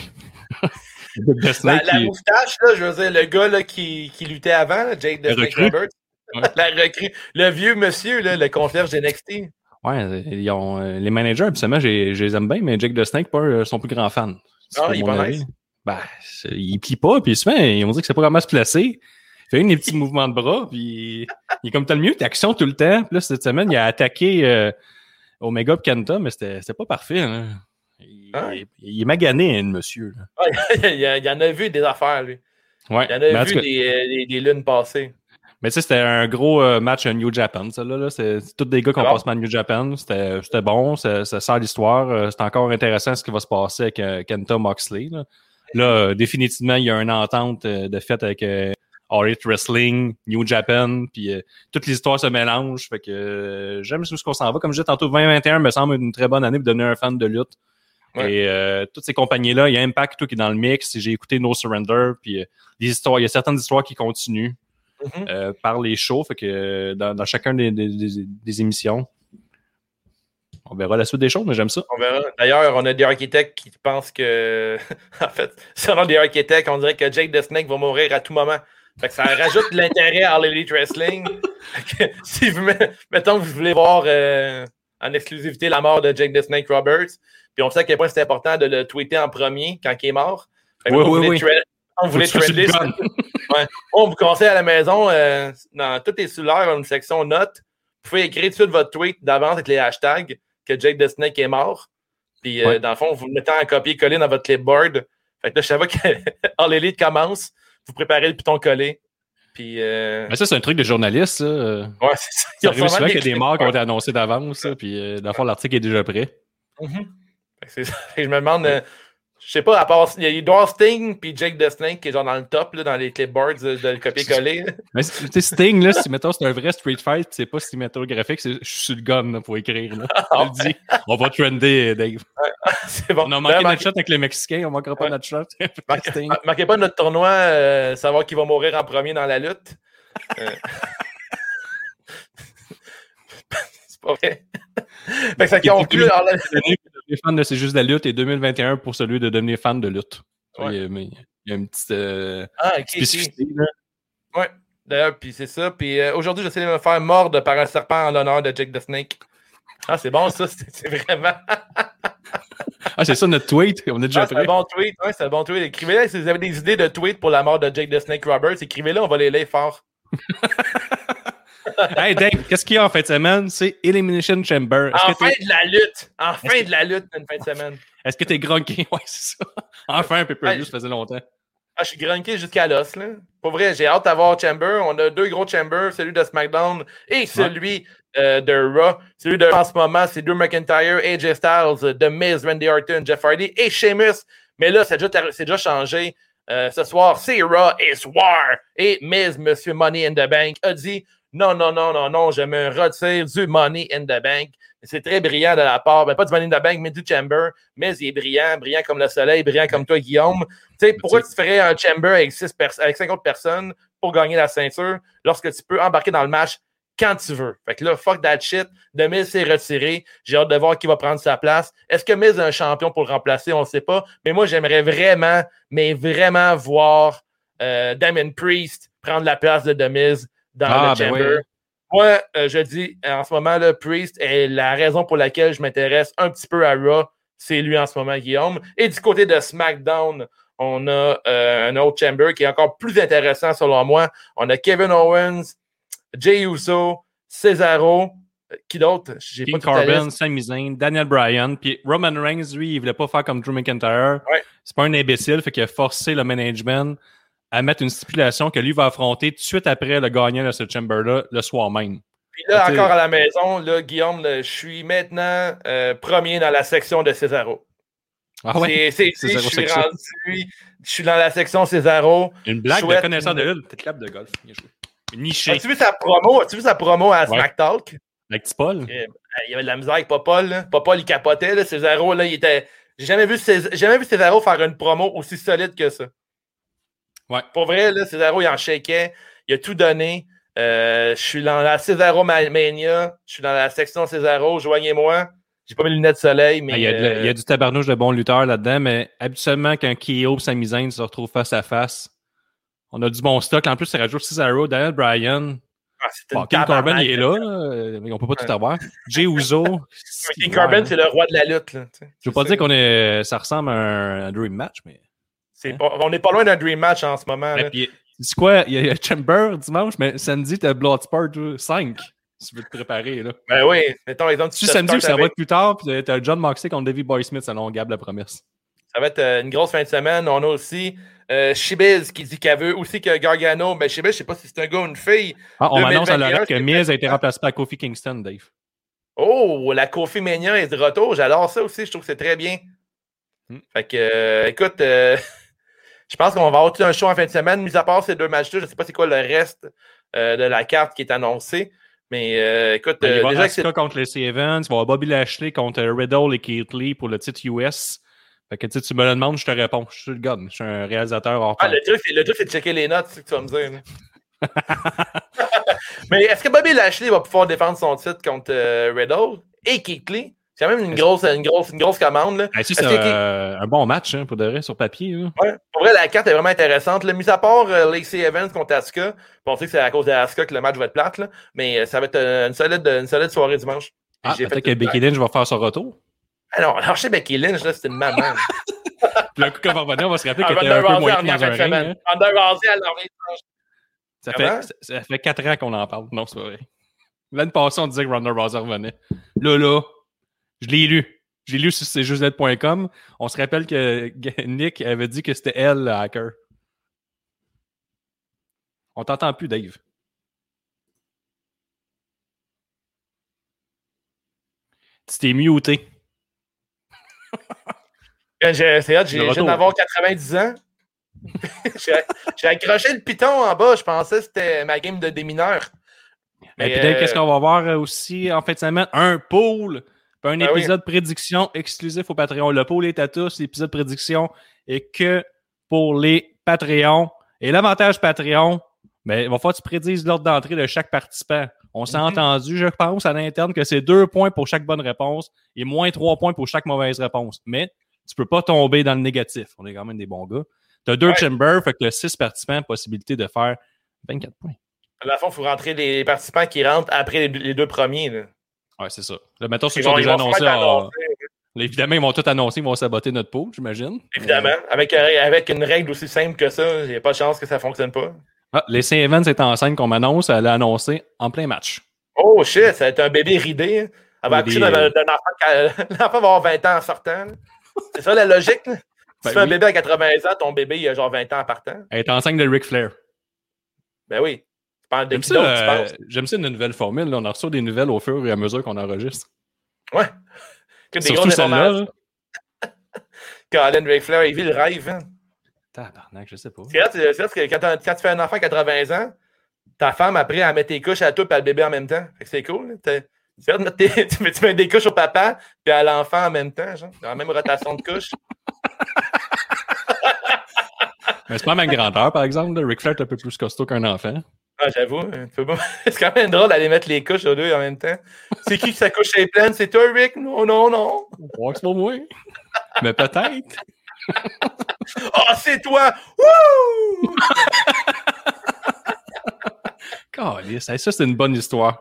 The <laughs> La, moustache, là, je veux dire, le gars là, qui, qui luttait avant, là, Jake the Snake recrue. Roberts. Ouais. <laughs> La recrue. Le vieux monsieur, là, le concierge d'NXT. Ouais, ils ont, les managers, absolument, je les aime bien, mais Jake the Snake, pas euh, son plus grand fan. C'est Ah, pas il est pas nice. Ben, il plie pas, puis souvent, ils ont dit que c'est pas vraiment se placer. Il fait une des petits mouvements de bras, puis il est comme t'as le mieux, d'action tout le temps. Puis là, cette semaine, il a attaqué euh, Omega Kenta, mais c'était pas parfait. hein. Il, il- il est magané, le monsieur. là. Ah, <laughs> il, en a vu des affaires, lui. Ouais. Il y en a vu cas- des, euh, des, des lunes passées. Mais tu sais, c'était un gros euh, match à New Japan, ça là. là. C'est tous des gars qui ont Ah passé par New Japan. C'était bon, ça, ça sert l'histoire. Euh, C'est encore intéressant ce qui va se passer avec Kenta Moxley. Là, Là, euh, définitivement, il y a une entente euh, de fait avec euh, All Elite Wrestling, New Japan, puis euh, toutes les histoires se mélangent. Fait que euh, j'aime ce qu'on s'en va. Comme je disais tantôt, 2021 me semble une très bonne année pour devenir un fan de lutte. Ouais. Et euh, toutes ces compagnies-là, il y a Impact tout qui est dans le mix. J'ai écouté No Surrender, puis euh, les histoires, il y a certaines histoires qui continuent Mhm. euh, par les shows, fait que dans, dans chacun des, des- des- des émissions. On verra la suite des choses, mais j'aime ça. On verra. D'ailleurs, on a des architectes qui pensent que. <laughs> en fait, selon des architectes, on dirait que Jake the Snake va mourir à tout moment. Fait que ça rajoute de l'intérêt à l'Elite Wrestling. <laughs> Si vous, met- mettons que vous voulez voir euh, en exclusivité la mort de Jake the Snake Roberts, puis on sait à quel point c'est important de le tweeter en premier quand il est mort. Oui, oui, oui. on voulait trender. Ouais. On vous conseille à la maison, euh, dans toutes les cellulaires, une section notes, vous pouvez écrire tout de suite votre tweet d'avance avec les hashtags que Jake the Snake est mort. Puis, euh, dans le fond, vous le mettez en copier-coller dans votre clipboard. Fait que là, je savais que <laughs> All Elite commence, vous préparez le piton collé. Puis, euh, Mais ça, c'est un truc de journaliste, ça. Ouais, c'est ça. Ça arrive souvent qu'il y a des morts qui ont été annoncés d'avance, puis euh, dans le fond, l'article est déjà prêt. Fait que c'est ça. Fait que je me demande, euh, je sais pas, à part, il y a Edward Sting puis Jake the Snake qui est genre dans le top, là, dans les clipboards de, de le copier-coller. <laughs> Mais tu sais, Sting, là, si mettons c'est un vrai Street Fight, c'est pas cinématographique, c'est je suis le gun là, pour écrire. Là. <laughs> Je le dis. On va trender, Dave. <laughs> c'est bon. On a manqué notre shot avec les Mexicains, on manquera pas Ouais. notre shot. Marquez, pas notre tournoi, euh, savoir qui va mourir en premier dans la lutte. Euh. <laughs> c'est pas vrai. fait que ça conclut. alors, là- devenir fan de C'est juste la lutte et 2021 pour celui de devenir fan de lutte. Ouais. Il y a- mais il y a une petite euh, Ah, ok, ok. spécificité. Ouais. D'ailleurs, puis c'est ça. Puis euh, aujourd'hui, j'essaie de me faire mordre par un serpent en l'honneur de Jake the Snake. Ah, c'est bon, ça. <laughs> C'est vraiment. <laughs> Ah, c'est ça notre tweet. On est déjà Ah, c'est un bon tweet. Ouais, c'est un bon tweet. Écrivez-le si vous avez des idées de tweets pour la mort de Jake the Snake Roberts. Écrivez-le, on va les lire fort. <laughs> hey Dave, qu'est-ce qu'il y a en fin de semaine? C'est Elimination Chamber. En fin de la lutte. En fin de la lutte, une fin de semaine. est-ce que t'es grunky? <laughs> Ouais, c'est ça. Enfin, un peu plus, Ouais. ça faisait longtemps. Ah, je suis grunqué jusqu'à l'os, là. Pour vrai, j'ai hâte d'avoir Chamber. On a deux gros Chambers, celui de SmackDown et celui euh, de Raw. Celui de en ce moment, c'est Drew McIntyre, AJ Styles, The Miz, Randy Orton, Jeff Hardy et Sheamus. Mais là, c'est déjà, déjà changé. Euh, ce soir, c'est Raw et War. Et Miz, Monsieur Money in the Bank, a dit non, non, non, non, non, je me retire du Money in the Bank. C'est très brillant de la part, ben, pas du Money in the Bank, mais du Chamber. Mais il est brillant, brillant comme le soleil, brillant comme toi, Guillaume. Tu sais, pourquoi tu ferais un chamber avec, six avec 50 personnes pour gagner la ceinture lorsque tu peux embarquer dans le match quand tu veux? Fait que là, fuck that shit. De Miz s'est retiré. J'ai hâte de voir qui va prendre sa place. Est-ce que Miz est un champion pour le remplacer? On ne sait pas. Mais moi, j'aimerais vraiment, mais vraiment voir euh, Damon Priest prendre la place de The Miz dans Ah, le ben chamber. oui. Moi, euh, je dis, en ce moment, là, Priest est la raison pour laquelle je m'intéresse un petit peu à Raw. C'est lui en ce moment, Guillaume. Et du côté de SmackDown, on a euh, un autre Chamber qui est encore plus intéressant selon moi. On a Kevin Owens, Jey Uso, Cesaro. Euh, Qui d'autre? King Corbin. Sami Zayn, Daniel Bryan, puis Roman Reigns, lui, il voulait pas faire comme Drew McIntyre. Ouais. C'est pas un imbécile, fait qu'il a forcé le management à mettre une stipulation que lui va affronter tout de suite après le gagnant de ce chamber-là le soir même. Puis là, encore à la maison, là, Guillaume, là, je suis maintenant euh, premier dans la section de Cesaro. Ah ouais? C'est- je suis section. rendu, je suis dans la section Cesaro. Une blague Chouette. de connaisseur de lutte, peut-être clap de golf. Niché. As-tu vu sa promo? As-tu vu sa promo à Ouais. Smack Talk? Avec petit Paul. Euh, Il y avait de la misère avec Popol. Là. Popol, il capotait. Là. Cesaro, là, il était. J'ai jamais vu, Cés- j'ai jamais vu Cesaro faire une promo aussi solide que ça. Ouais. Pour vrai, là, Cesaro, il en shakeait. Il a tout donné. Euh, je suis dans la Cesaro Ma- Mania. Je suis dans la section Cesaro. Joignez-moi. J'ai pas mes lunettes de soleil, mais. Ah, il, y a de- euh, il y a du tabarnouche de bons lutteurs là-dedans, mais habituellement, quand Kyo et Sami Zayn se retrouvent face à face, on a du bon stock. En plus, ça rajoute Cesaro, Daniel Bryan. ah, Bon, King Corbin, il est là, là, mais on peut pas tout avoir. Jay Uso. <laughs> King Corbin, c'est le roi de la lutte. Là. Je veux pas dire qu'on est, ça ressemble à un, un Dream Match, mais. Pas- on n'est pas loin d'un Dream Match en ce moment. Ouais, puis, c'est quoi? Il y a Chamber dimanche, mais samedi, t'as Bloodsport 5. Si tu veux te préparer, là. Ben oui, mettons exemple. Tu samedi, ça va être plus tard, puis t'as John Moxley contre Davey Boy Smith, selon Gab la promesse. Ça va être euh, une grosse fin de semaine. On a aussi euh, Shibiz qui dit qu'elle veut aussi que Gargano. Ben, Shibiz, je sais pas si c'est un gars ou une fille. Ah, on m'annonce à 2021, l'oreille que Miz a été remplacé par Kofi Kingston, Dave. Oh, la Kofi Mania est de retour. J'adore ça aussi. Je trouve que c'est très bien. Hmm. Fait que, euh, écoute, euh, <laughs> je pense qu'on va avoir tout un show en fin de semaine. Mis à part ces deux matchs-là, je ne sais pas c'est quoi le reste euh, de la carte qui est annoncée. Mais euh, écoute, Ben, il va euh, avoir déjà que. Asuka contre les Evans, il va avoir Bobby Lashley contre Riddle et Keith Lee pour le titre US. Fait que tu sais, tu me le demandes, je te réponds. Je suis le gars, je suis un réalisateur hors Ah, le truc, c'est, le truc, c'est de checker les notes, c'est ce que tu vas me dire. <laughs> Mais est-ce que Bobby Lashley va pouvoir défendre son titre contre euh, Riddle et Keith Lee? C'est quand même une grosse, une grosse, une grosse commande. Là. Si, c'est euh, un bon match hein, pour de vrai sur papier. là. Ouais. Pour vrai, la carte est vraiment intéressante. Là, mis à part euh, Lacey Evans contre Asuka, on sait que c'est à cause d'Asuka que le match va être plate, là, mais euh, ça va être euh, une solide, une solide soirée dimanche. Ah, peut-être fait que Becky Lynch va faire son retour. Ah non, alors chez Becky Lynch, là, c'est une maman. <laughs> Puis le coup qu'on va revenir, on va se rappeler Ah, qu'elle était un peu moins dans un ring. hein. Ça, fait, ça, fait quatre ans qu'on en parle. Non, c'est pas vrai. L'année passée, on disait que Ronda Rousey revenait. Là, là, je l'ai lu. J'ai lu sur cjustlette.com. On se rappelle que Nick avait dit que c'était elle, le hacker. On t'entend plus, Dave. Tu t'es muté. <laughs> J'ai- C'est hot, j'ai d'avoir 90 ans. <laughs> j'ai accroché le piton en bas, je pensais que c'était ma game de démineur. Et Mais, puis euh, qu'est-ce qu'on va voir aussi en fin de semaine? Un pool, un Ben oui. épisode prédiction exclusif au Patreon. Le pool est à tous, l'épisode prédiction est que pour les Patreons. Et l'avantage Patreon, ben, il va falloir que tu prédises l'ordre d'entrée de chaque participant. On s'est Mhm. entendu, je pense, à l'interne que c'est deux points pour chaque bonne réponse et moins trois points pour chaque mauvaise réponse. Mais tu peux pas tomber dans le négatif. On est quand même des bons gars. Tu as deux Ouais. chambers, fait que le six participants, possibilité de faire 24 points. À la fin, il faut rentrer les participants qui rentrent après les, les deux premiers. Là. Ouais, c'est ça. Là, mettons, ceux qui ils déjà là, évidemment, ils vont tout annoncer, ils vont saboter notre pool, j'imagine. Évidemment. Avec, euh, avec une règle aussi simple que ça, il n'y a pas de chance que ça ne fonctionne pas. Ah, les Saint Evans est enceinte qu'on m'annonce, elle l'a annoncé en plein match. Oh shit, ça va être un bébé ridé. Elle va accoucher d'un euh, d'un enfant. <laughs> L'enfant va avoir 20 ans en sortant. C'est ça la logique. là? Si Ben tu fais un bébé à 80 ans, ton bébé il a genre 20 ans en partant. Elle est enceinte de Ric Flair. Ben oui. Parles de J'aime ça, euh, j'aime ça une nouvelle formule. là. On en reçoit des nouvelles au fur et à mesure qu'on enregistre. Ouais. Que des Surtout celle-là. <laughs> Colin Ric Flair, il vit le rêve. Hein. Tabarnak, je sais pas. C'est vrai, que quand, tu fais un enfant à 80 ans, ta femme, après, elle met tes couches à toi et à le bébé en même temps. Fait que c'est cool. C'est vrai de mettre tes- <laughs> tu, mets, tu mets des couches au papa puis à l'enfant en même temps, genre, dans la même rotation de couches. Mais c'est pas la même grandeur, par exemple. là. Ric Flair est un peu plus costaud qu'un enfant. Ah, j'avoue. hein, pas- <laughs> C'est quand même drôle d'aller mettre les couches aux deux en même temps. C'est qui qui sa couche est pleine? C'est toi, Rick? Non, non, non. Ouais, c'est pas moi. Mais peut-être. <laughs> Ah, c'est toi! Wouh! <laughs> Hey, ça, c'est une bonne histoire.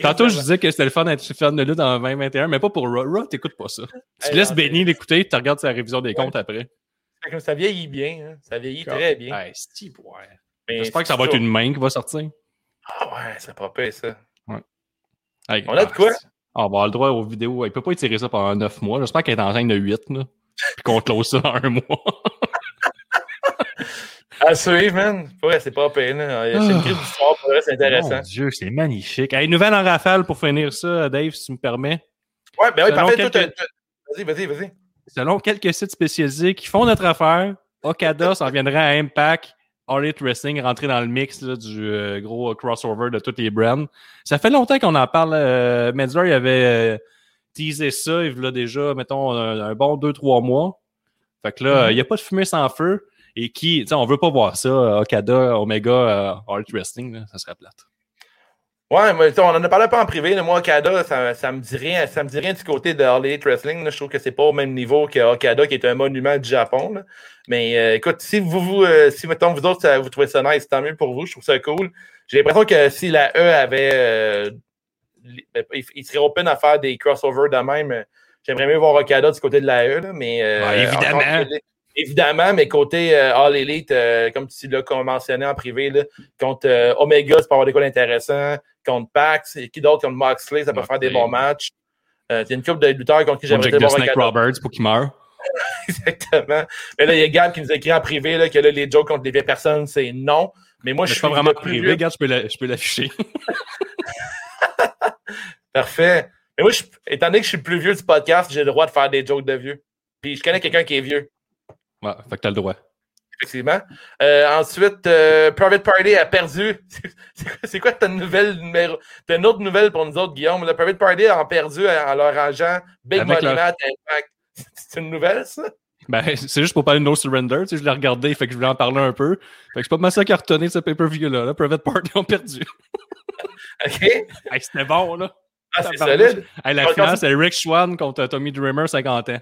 Tantôt, je disais que c'était le fun d'être fan de lutte en 2021, mais pas pour Raw. Raw, t'écoutes pas ça. Tu Hey, laisses Benny l'écouter, tu regardes sa révision des comptes après. Ça vieillit bien. hein. Ça vieillit très bien. Hey. Mais J'espère que ça va être une main qui va sortir. Ah ouais, c'est pas pire, ça. Hey, On a de ah, quoi? Ah, on va avoir le droit aux vidéos. Il peut pas étirer ça pendant 9 mois. J'espère qu'elle est enceinte de 8, là. Puis qu'on close ça en un mois. <laughs> À suivre, man. Ouais, c'est pas là. C'est une Ah. crise d'histoire, pour c'est intéressant. Mon Dieu, c'est magnifique. Hey, nouvelle en rafale pour finir ça, Dave, si tu me permets. Ouais, ben oui, parfait. quelques- Vas-y, vas-y, vas-y. Selon quelques sites spécialisés qui font notre affaire, Okada s'en viendrait à Impact, All Elite Wrestling, rentrer dans le mix là, du euh, gros crossover de tous les brands. Ça fait longtemps qu'on en parle. Euh, Metzler, il avait euh, teasé ça, il voulait déjà, mettons, un, un bon 2-3 mois. Fait que là, Mhm. il n'y a pas de fumée sans feu. Et qui, tu sais, on veut pas voir ça, Okada, Omega, euh, All Elite Wrestling, là, ça serait plate. Ouais, mais on en a parlé pas en privé. là. Moi, Okada, ça, ça me dit rien. Ça me dit rien du côté de All Elite Wrestling. là. Je trouve que c'est pas au même niveau que Okada, qui est un monument du Japon. là. Mais euh, écoute, si vous, vous euh, si mettons vous autres, ça- vous trouvez ça nice, tant mieux pour vous. Je trouve ça cool. J'ai l'impression que si la E avait euh, ben, il, il serait open à faire des crossovers de même. J'aimerais mieux voir Okada du côté de la E, là, mais euh, Ouais, évidemment. Évidemment, mais côté euh, All Elite, euh, comme tu l'as mentionné en privé, là, contre euh, Omega, ça peut avoir des quoi d'intéressant. Contre Pax, et qui d'autre contre Moxley, ça peut faire des bons matchs. Il y a une couple de lutteurs contre qui j'aimerais voir Snake. Roberts pour qu'il meure. <laughs> Exactement. Mais là, il y a Gab qui nous écrit en privé là, que là, les jokes contre les vieilles personnes, c'est non. Mais moi, Mais je suis pas vraiment privé, regarde, je peux je peux l'afficher. <laughs> Parfait. Mais moi, je- étant donné que je suis le plus vieux du podcast, j'ai le droit de faire des jokes de vieux. Puis je connais quelqu'un qui est vieux. Ouais, fait que t'as le droit. effectivement. Euh, ensuite, euh, Private Party a perdu. <laughs> C'est quoi, ta nouvelle numéro? T'as une autre nouvelle pour nous autres, Guillaume? Le Private Party a perdu en leur agent Big Avec Money leur- Matt Impact. <laughs> C'est une nouvelle, ça? Ben, c'est juste pour parler de No Surrender. Tu sais, je l'ai regardé, fait que je voulais en parler un peu. Fait que je suis pas mal ça cartonné ce pay-per-view-là. Là. Private Party ont perdu. <laughs> OK? hey, c'était bon, là. Ah, c'est solide. Hey, la finale, c'est Rick Swan contre Tommy Dreamer, 50 ans.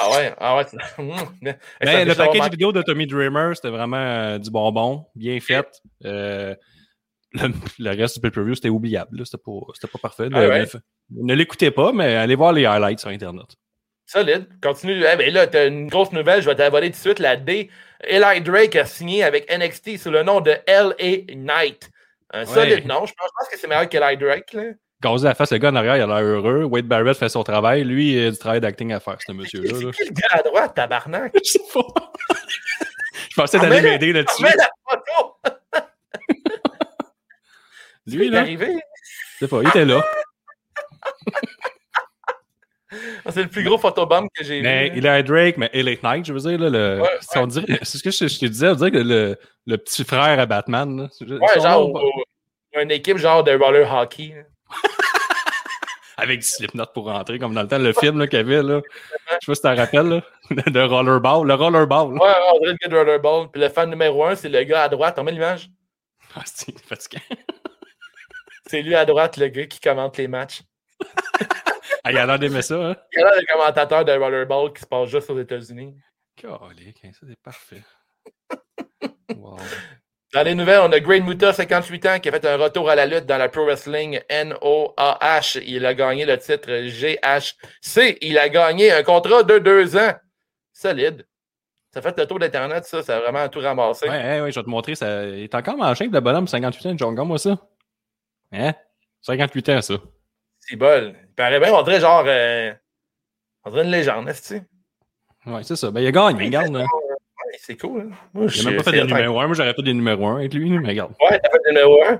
Ah ouais, ah ouais. <laughs> mais- le package sûrement- vidéo de Tommy Dreamer, c'était vraiment euh, du bonbon, bien fait. Euh, le, le reste du pay-per-view, c'était oubliable. C'était pas, pas parfait. Ah ouais? ne l'écoutez pas, mais allez voir les highlights sur Internet. Solide. Continue. Eh ben là, t'as une grosse nouvelle, je vais t'avoler tout de suite. La D. Eli Drake a signé avec NXT sous le nom de L.A. Knight. Un solide nom. Je pense, je pense que c'est meilleur qu'Eli Drake. Là. Gazé la face, le gars en arrière, il a l'air heureux. Wade Barrett fait son travail. Lui, il a du travail d'acting à faire, ce monsieur-là. C'est qui le gars à droite, tabarnak? <laughs> Je sais pas. Je pensais d'aller m'aider là-dessus. Mets la photo! <laughs> Lui, Il est là, arrivé. je sais pas, il était là. <laughs> C'est le plus gros photobomb que j'ai Mais vu. il a Drake, mais Elite Knight, je veux dire, là, le, Ouais, si on dirait, c'est ce que je, je te disais, on dirait que le, le petit frère à Batman, là, Ouais, genre, nom, au- au- une équipe genre de roller hockey. là. <laughs> avec du slipknot pour rentrer, comme dans le temps, le film qu'il y avait, là, je sais pas si tu te rappelles, là, <laughs> de rollerball, le rollerball. là. Ouais, on dirait le gars de rollerball. Puis le fan numéro un, c'est le gars à droite. On met l'image? Ah, c'est fatigant. <laughs> C'est lui à droite, le gars qui commente les matchs. Ah, il a l'air d'aimer ça, hein? Il y a là le commentateur de rollerball qui se passe juste aux États-Unis. Calique, hein, ça c'est parfait. Wow. Dans les nouvelles, on a Great Muta, 58 ans, qui a fait un retour à la lutte dans la Pro Wrestling NOAH. Il a gagné le titre GHC. Il a gagné un contrat de deux ans. Solide. Ça fait le tour d'Internet, ça. Ça a vraiment tout ramassé. Ouais, ouais, ouais, je vais te montrer. Ça... Il est encore en shape, le bonhomme, 58 ans. John, moi ça. Hein? 58 ans, ça. C'est bol. Il paraît bien, on dirait genre. Euh... On dirait une légende, est-ce que Ouais, c'est ça. Ben, il a gagné, Oui, regarde. C'est cool. Hein? Moi, a même pas fait des numéros 1. Moi, j'aurais fait des numéros 1 avec lui, mais regarde. Ouais, t'as fait le numéro 1.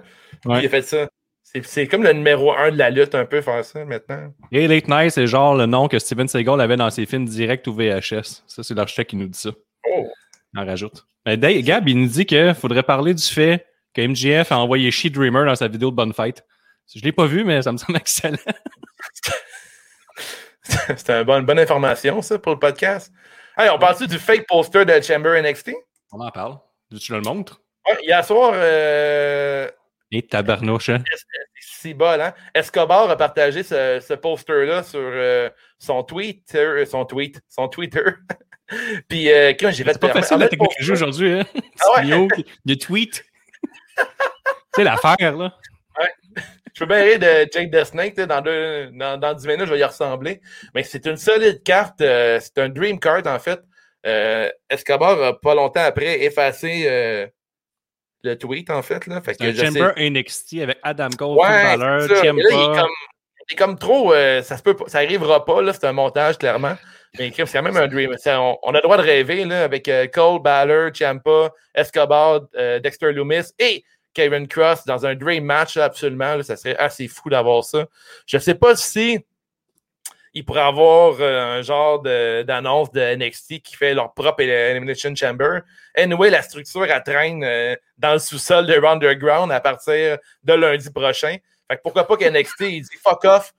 Ouais. Il a fait ça. C'est- C'est comme le numéro 1 de la lutte, un peu, faire ça maintenant. Et Late Night, c'est genre le nom que Steven Seagal avait dans ses films direct ou VHS. Ça, c'est l'architecte qui nous dit ça. Oh. On rajoute. Mais Dave, Gab, il nous dit qu'il faudrait parler du fait que MGF a envoyé She Dreamer dans sa vidéo de Bonne Fête. Je l'ai pas vu, mais ça me semble <laughs> excellent. C'était une bonne, bonne information, ça, pour le podcast. Hey, on parle du fake poster de Chamber NXT? On en parle. Tu le montres? Ouais, hier soir, euh, Et tabarnouche, hein? c'est bol, hein? Escobar a partagé ce, ce poster-là sur euh, son tweet, euh, son tweet, son Twitter. <laughs> Puis euh, quand j'ai fait C'est pas facile la technologie aujourd'hui, hein? Ah ouais? Tweet. <laughs> c'est l'affaire, là. Je peux bien rire de Jake the Snake, dans, deux, dans, dans 10 minutes, je vais y ressembler. Mais c'est une solide carte, euh, c'est un Dream Card en fait. Euh, Escobar a pas longtemps après effacé euh, le tweet en fait. Là. fait que Un je sais- NXT avec Adam Cole, Ouais, là, il est comme, il est comme trop. ça se peut pas, ça arrivera pas, c'est un montage, clairement. Mais c'est quand même un dream. On, on a le droit de rêver là, avec Cole, Balor, Ciampa, Escobar, Dexter Loomis et Kevin Cross dans un dream match, absolument. là, ça serait assez fou d'avoir ça. Je sais pas si il pourrait avoir euh, un genre d'annonce de, NXT qui fait leur propre Elimination Chamber. Anyway, la structure, elle traîne euh, dans le sous-sol de Underground à partir de lundi prochain. Fait que pourquoi pas que NXT il dit fuck off,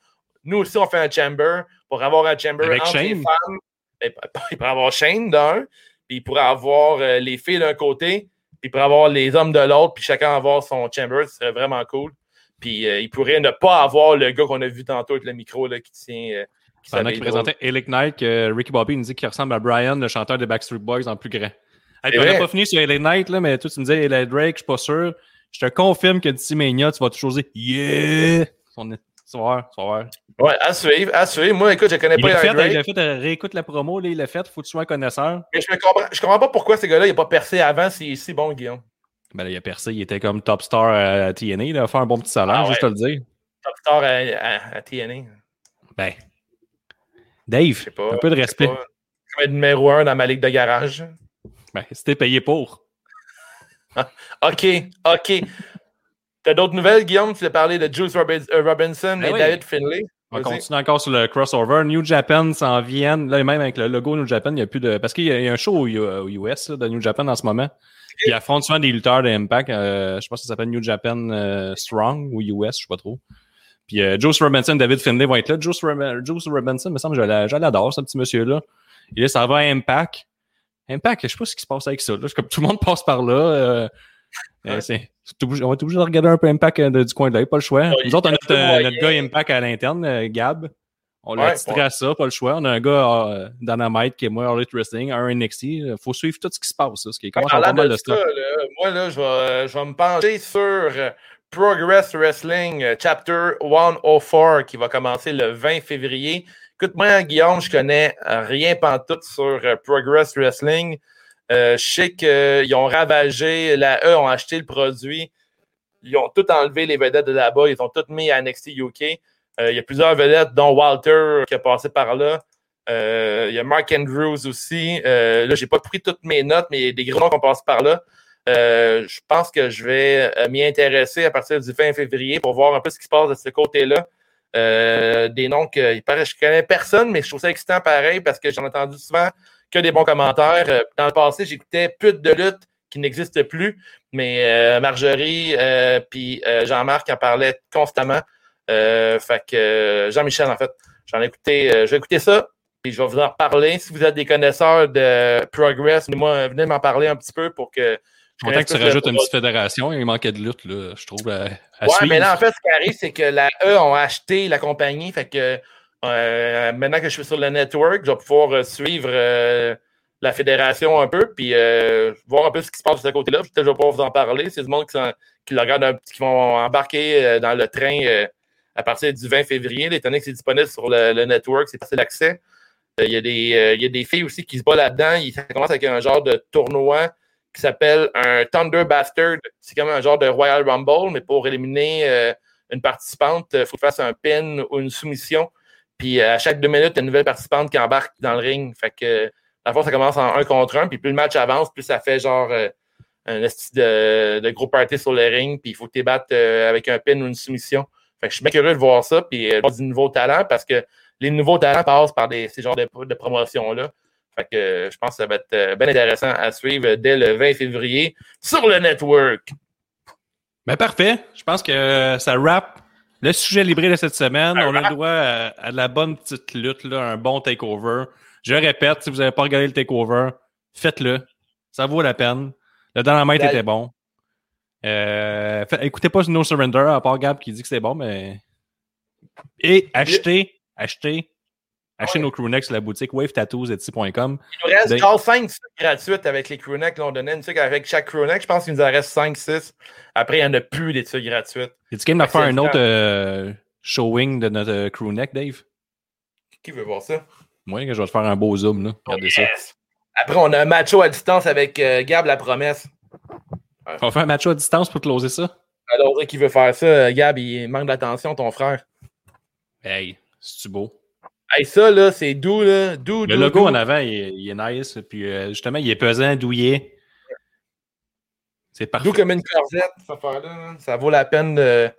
nous aussi on fait un chamber pour avoir un chamber Avec entre les Shane. femmes. P- <laughs> Il pourrait avoir Shane d'un, puis il pourrait avoir euh, les filles d'un côté, puis pourrait avoir les hommes de l'autre, puis chacun avoir son chamber, ce serait vraiment cool. Puis euh, il pourrait ne pas avoir le gars qu'on a vu tantôt avec le micro là, qui tient. euh, qui Pendant qu'il drôle. présentait Elec Knight, que Ricky Bobby nous dit qu'il ressemble à Brian, le chanteur des Backstreet Boys en plus grand. Hey, on n'a pas fini sur Elec Knight, là, mais toi, tu me disais Elec Drake, je suis pas sûr. Je te confirme que d'ici Mania, tu vas toujours dire Yeah! On est... Tu vas voir, tu vas voir. Ouais, à suivre, à suivre. Moi, écoute, je connais Il pas fait, Drake, il l'a fait, euh, réécoute la promo, là, il l'a fait, faut que tu sois un connaisseur. mais je ne comprends, je comprends pas pourquoi ce gars-là n'a pas percé avant s'il est si bon, Guillaume. Ben là, il a percé, il était comme top star à TNA, il a fait un bon petit salaire, Ah juste te le dire. Top star à, à, à TNA. Ben, Dave, pas. un peu de respect. Comme être numéro un dans ma ligue de garage. Ben, c'était payé pour. <laughs> OK, OK. T'as d'autres nouvelles, Guillaume? Tu as parlé de Juice Robin- euh, Robinson Ben et oui. David Finlay? On continue encore sur le crossover. New Japan s'en viennent. Là, même avec le logo New Japan, il n'y a plus de. Parce qu'il y, a il y a un show au, US là, de New Japan en ce moment. Il affronte souvent des lutteurs de Impact. Euh, je pense que ça s'appelle New Japan euh, Strong ou US, je sais pas trop. Puis euh, Juice Robinson, David Finlay vont être là. Juice, Rob- Juice Robinson, me semble, je l'a- je l'adore, ce petit monsieur-là. Et là, ça va à Impact. Impact, je sais pas ce qui se passe avec ça. Là. Comme tout le monde <laughs> passe par là. Euh, c'est- on va être obligé de regarder un peu Impact euh, de- du coin de l'œil, pas le choix. Ouais, Nous autres, on a notre, euh, notre gars Impact à l'interne, Gab. On l'a ouais. à ça, pas le choix. On a un gars euh, Dynamite qui est moi, All Wrestling, un NXT. Il faut suivre tout ce qui se passe. là, ce qui commence à pas mal de ça, là, moi, là, je vais, je vais me pencher sur Progress Wrestling Chapter 104 qui va commencer le 20 février. Écoute-moi, Guillaume, je connais rien pantoute sur Progress Wrestling. Euh, je sais qu'ils ont ravagé, la E ont acheté le produit. Ils ont tout enlevé les vedettes de là-bas. Ils ont tout mis à NXT UK. Euh, il y a plusieurs vedettes, dont Walter qui a passé par là. Euh, il y a Mark Andrews aussi. Euh, là, j'ai pas pris toutes mes notes, mais il y a des gros noms qu'on passe par là. Euh, je pense que je vais euh, m'y intéresser à partir du 20 février pour voir un peu ce qui se passe de ce côté-là. Euh, des noms que il paraît, je connais personne, mais je trouve ça excitant pareil parce que j'en ai entendu souvent que des bons commentaires. Euh, Dans le passé, j'écoutais plus de lutte qui n'existe plus, mais euh, Marjorie euh, puis euh, Jean-Marc en parlaient constamment. Fait que Jean-Michel, en fait, j'en ai écouté, je vais écouter ça, puis je vais vous en reparler. Si vous êtes des connaisseurs de Progress, venez m'en parler un petit peu pour que je Content que tu rajoutes une petite fédération. Il manquait de lutte, là, je trouve, à, à Ouais, suivre. mais là, en fait, ce qui arrive, c'est que la E ont acheté la compagnie. Fait que euh, maintenant que je suis sur le network, je vais pouvoir euh, suivre euh, la fédération un peu, puis voir un peu ce qui se passe de ce côté-là. Peut-être je vais pouvoir vous en parler. C'est du monde qui, le regarde un- qui vont embarquer dans le train à partir du 20 février. Étant donné que c'est disponible sur le, network, c'est facile d'accès. Il y, a des, filles aussi qui se battent là-dedans. Ça commence avec un genre de tournoi qui s'appelle un Thunder Bastard. C'est comme un genre de Royal Rumble, mais pour éliminer une participante, il faut faire un pin ou une soumission. Puis euh, à chaque deux minutes, il y a une nouvelle participante qui embarque dans le ring. Fait que la fois, ça commence en un contre un, puis plus le match avance, plus ça fait genre euh, un esti de, gros party sur le ring, puis il faut que tu battes euh, avec un pin ou une soumission. Fait que je suis bien curieux de voir ça, puis euh, du nouveau talent, parce que les nouveaux talents passent par ces genres de, promotions-là. Fait que je pense que ça va être bien intéressant à suivre dès le 20 février sur le network. Ben parfait. Je pense que ça wrap le sujet libré de cette semaine. Un On a le droit à, à de la bonne petite lutte, là, un bon takeover. Je répète, si vous n'avez pas regardé le takeover, faites-le. Ça vaut la peine. Le Dynamite La- était bon. Euh, fait- écoutez pas No Surrender, à part Gab qui dit que c'est bon, mais. Et achetez, achetez, achetez Ouais. nos crewnecks sur la boutique wavetattoos.com. Il nous reste Ben- genre 5 gratuites avec les crewnecks. Là, on donnait une tuque avec chaque crewneck. Je pense qu'il nous en reste 5-6. Après, il n'y en a plus des tuques gratuites. Es-tu game de Ouais, faire un autre euh, showing de notre euh, crewneck, Dave? Qui veut voir ça? Moi, que je vais te faire un beau zoom, là. Regardez ça. Après, on a un macho à distance avec euh, Gab La Promesse. On va faire un match à distance pour closer ça? Alors, qui veut faire ça? Gab, il manque d'attention, ton frère. Hey, c'est-tu beau? Hey, ça, là, c'est doux, là. Doux, Le doux, logo doux. en avant, il est, il est nice. Puis euh, justement, il est pesant, douillet. C'est parfait. Doux comme une corsette, cette affaire-là. là. Ça vaut la peine de,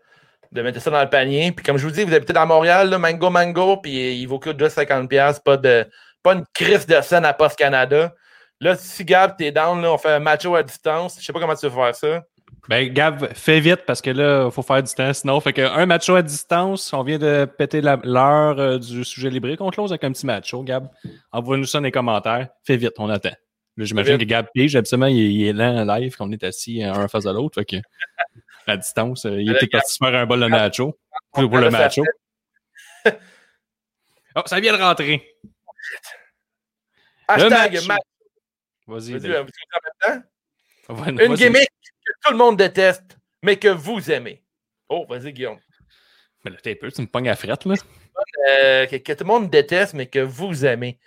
de mettre ça dans le panier. Puis comme je vous dis, vous habitez dans Montréal, là, Mango Mango, puis il vaut que 250$. Pas, de, pas une crise de scène à Post Canada. Là, si Gab, t'es down, là, on fait un macho à distance. Je sais pas comment tu veux faire ça. Ben, Gab, fais vite parce que là, il faut faire du temps sinon. Fait que un match à distance, on vient de péter l'heure euh, du sujet libre. On close avec un petit match, Gab. Envoie-nous ça dans les commentaires. Fais vite, on attend. Là, j'imagine que. Gab pige. Absolument, il, il est lent en live, qu'on est assis euh, un face à l'autre. Fait que, <laughs> à distance, euh, il était parti se faire un bol de nacho. Pour, pour le Là, macho. Oh, ça vient de rentrer. Hashtag match. Vas-y. Une gimmick que tout le monde déteste, mais que vous aimez. Oh, vas-y, Guillaume. Mais là, t'es un peu, tu me pognes à frette, là. Euh, que, que tout le monde déteste, mais que vous aimez.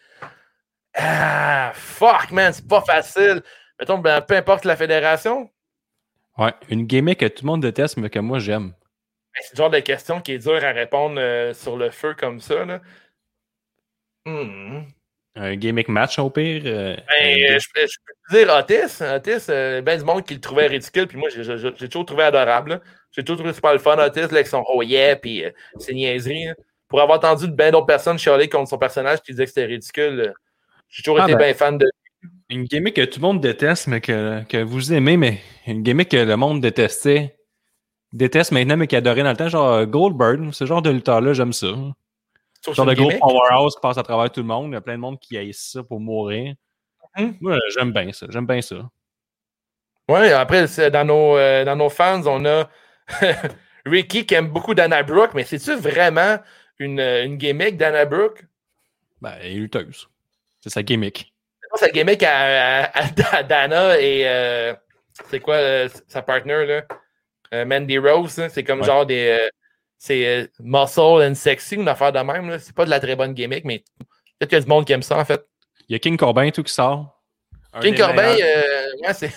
Ah, fuck, man, c'est pas facile. Mettons, ben, peu importe la fédération, Ouais, une gimmick que tout le monde déteste, mais que moi, j'aime. ben, c'est le genre de question qui est dur à répondre euh, sur le feu comme ça. Là. Hmm. Un gimmick match, au pire. euh, Ben, euh, je, peux- je peux dire Otis. Otis, euh, ben du monde qui le trouvait ridicule, puis moi, j'ai j'ai- j'ai toujours trouvé adorable. là. J'ai toujours trouvé super le fun, Otis, là, avec son oh yeah, puis euh, ses niaiseries. là. Pour avoir entendu de bien d'autres personnes chialer contre son personnage qui disaient que c'était ridicule, j'ai toujours Ah, été ben. bien fan de Une gimmick que tout le monde déteste, mais que, que vous aimez, mais une gimmick que le monde détestait, déteste maintenant, mais qui adorait dans le temps, genre Goldberg, ce genre de lutteur-là, j'aime ça. Sur Genre de gros powerhouse qui passe à travers tout le monde. Il y a plein de monde qui haït ça pour mourir. Mhm. Moi, j'aime bien ça. J'aime bien ça. Ouais, après, dans nos, euh, dans nos fans, on a <laughs> Ricky qui aime beaucoup Dana Brooke, mais c'est-tu vraiment une, une gimmick, Dana Brooke? Ben, elle est lutteuse. C'est sa gimmick. C'est sa gimmick à, à- Dana et euh, c'est quoi euh, sa partner, là? Mandy Rose, là, c'est comme Ouais. genre des. C'est euh, muscle and sexy, une affaire de même. C'est pas de la très bonne gimmick, mais peut-être qu'il y a du monde qui aime ça, en fait. Il y a King Corbin, tout qui sort. Un King Corbin, euh, ouais, c'est.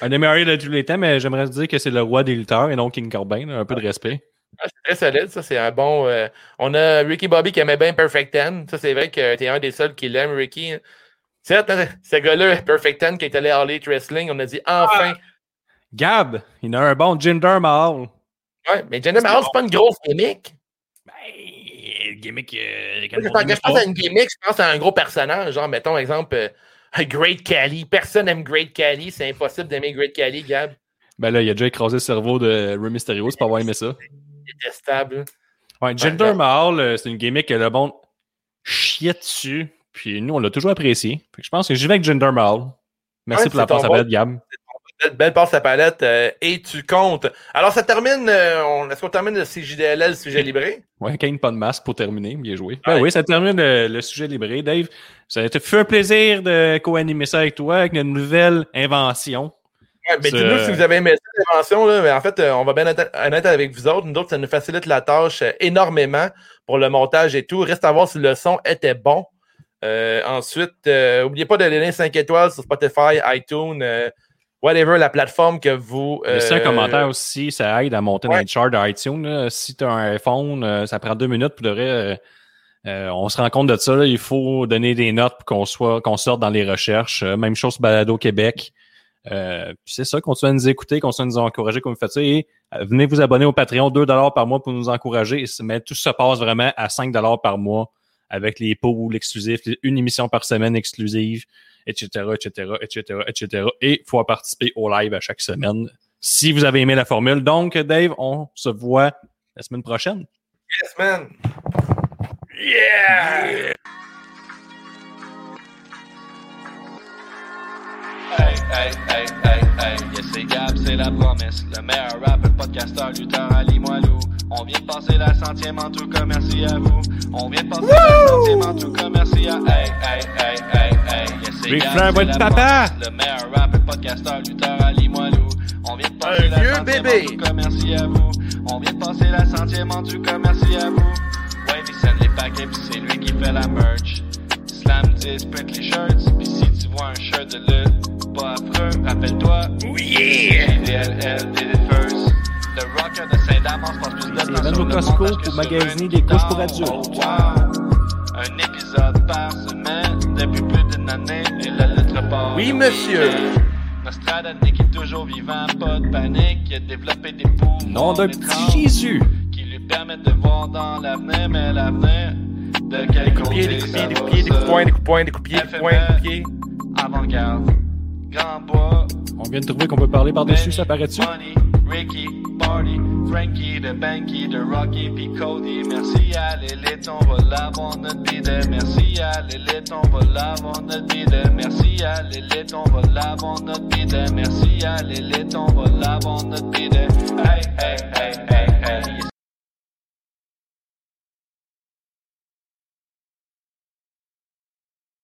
Un des meilleurs de tous les temps, mais j'aimerais dire que c'est le roi des lutteurs et non King Corbin. un peu de respect. Ah, c'est très solide, ça, c'est un bon. euh, on a Ricky Bobby qui aimait bien Perfect Ten. Ça, c'est vrai que t'es un des seuls qui l'aime, Ricky. C'est hein, ce gars-là, Perfect Ten, qui est allé à All Elite Wrestling, on a dit enfin. Gab, il a un bon Jinder Mahal. Ouais, mais Jinder Mahal, c'est pas une grosse gimmick. Ben, gimmick. euh, Moi, Quand je pense à une gimmick, je pense à un gros personnage. Genre, mettons, exemple, euh, Great Cali. Personne n'aime Great Cali. C'est impossible d'aimer Great Cali, Gab. Ben là, il a déjà écrasé le cerveau de Rey Mysterio, c'est pas avoir aimé ça. Détestable. Ouais, Jinder Ouais, Mahal, euh, c'est une gimmick que le monde chiait dessus. Puis nous, on l'a toujours apprécié. Fait que je pense que j'y vais avec Jinder Mahal. Merci Ouais, pour la passe à Gab. Belle, belle passe à palette. euh, et tu comptes. Alors, ça termine. euh, on- Est-ce qu'on termine le CJDLL, sujet libré? Ouais, Kane, pas de masque pour terminer. Bien joué. Ben oui, ça termine le, le sujet libré. Dave, ça a été fait un plaisir de co-animer ça avec toi, avec notre nouvelle invention. Ouais, mais dites-nous si vous avez aimé cette invention. Là, mais en fait, euh, on va bien être honnête avec vous autres. Nous autres, ça nous facilite la tâche énormément pour le montage et tout. Reste à voir si le son était bon. Euh, ensuite, n'oubliez pas de donner 5 étoiles sur Spotify, iTunes, whatever la plateforme que vous. Laissez un euh, commentaire aussi, ça aide à monter dans ouais. les charts d'iTunes. là. Si tu as un iPhone, euh, ça prend deux minutes pour de vrai. euh, euh, on se rend compte de ça. là. Il faut donner des notes pour qu'on soit qu'on sorte dans les recherches. Euh, même chose Balado Québec. Euh, c'est ça, continuez à nous écouter, continuez à nous encourager comme vous faites ça. Et euh, venez vous abonner au Patreon, 2 par mois pour nous encourager. Mais tout se passe vraiment à 5 par mois avec les pools exclusifs, une émission par semaine exclusive, etc., etc., etc., etc. Et faut participer au live à chaque semaine si vous avez aimé la formule. Donc, Dave, on se voit la semaine prochaine. Yes, man. Yeah! Hey, hey, hey, hey, hey, yes c'est Gab, c'est la promesse. Le meilleur rapper, podcasteur, lutteur, Ali Moilou. On vient de passer la centième en tout cas, merci à vous. On vient de passer la centième en tout cas, merci à Hey, hey, hey, hey, hey, yes Big Flair, votre papa. Le meilleur rapper, podcasteur, lutteur, Ali Moilou. On vient de passer la vieux centième bébé. en tout cas, merci à vous. On vient de passer la centième en tout cas, merci à vous. Ouais, il send les paquets pis c'est lui qui fait la merch. Slam 10, print les shirts, pis si tu vois un shirt de lutte, pas affreux, rappelle-toi. Oh yeah! DLL did it first. Sur au Costco pour magasiner des couches pour guitare. adultes. Wow. Un épisode par semaine depuis plus d'une année et la lettre part. Oui, monsieur. Nostradamus qui est toujours vivant, pas de panique, il a développé des Nom d'un petit Jésus. qui lui permettent de voir dans l'avenir, mais l'avenir de quel Des pied, des pied, des pied, des poing, des poing, des pied. Avant-garde, Grand Bois, On vient de trouver qu'on peut parler par-dessus, ça paraît-tu? Money, Ricky, Party, Frankie, de Banky, de Rocky, puis Cody. Merci à l'élite, on va l'avoir notre bidet. Merci à l'élite, on va l'avoir notre bidet. Merci à l'élite, on va l'avoir notre bidet. Merci à l'élite, on va l'avoir notre bidet. Hey, hey, hey, hey, hey, yes,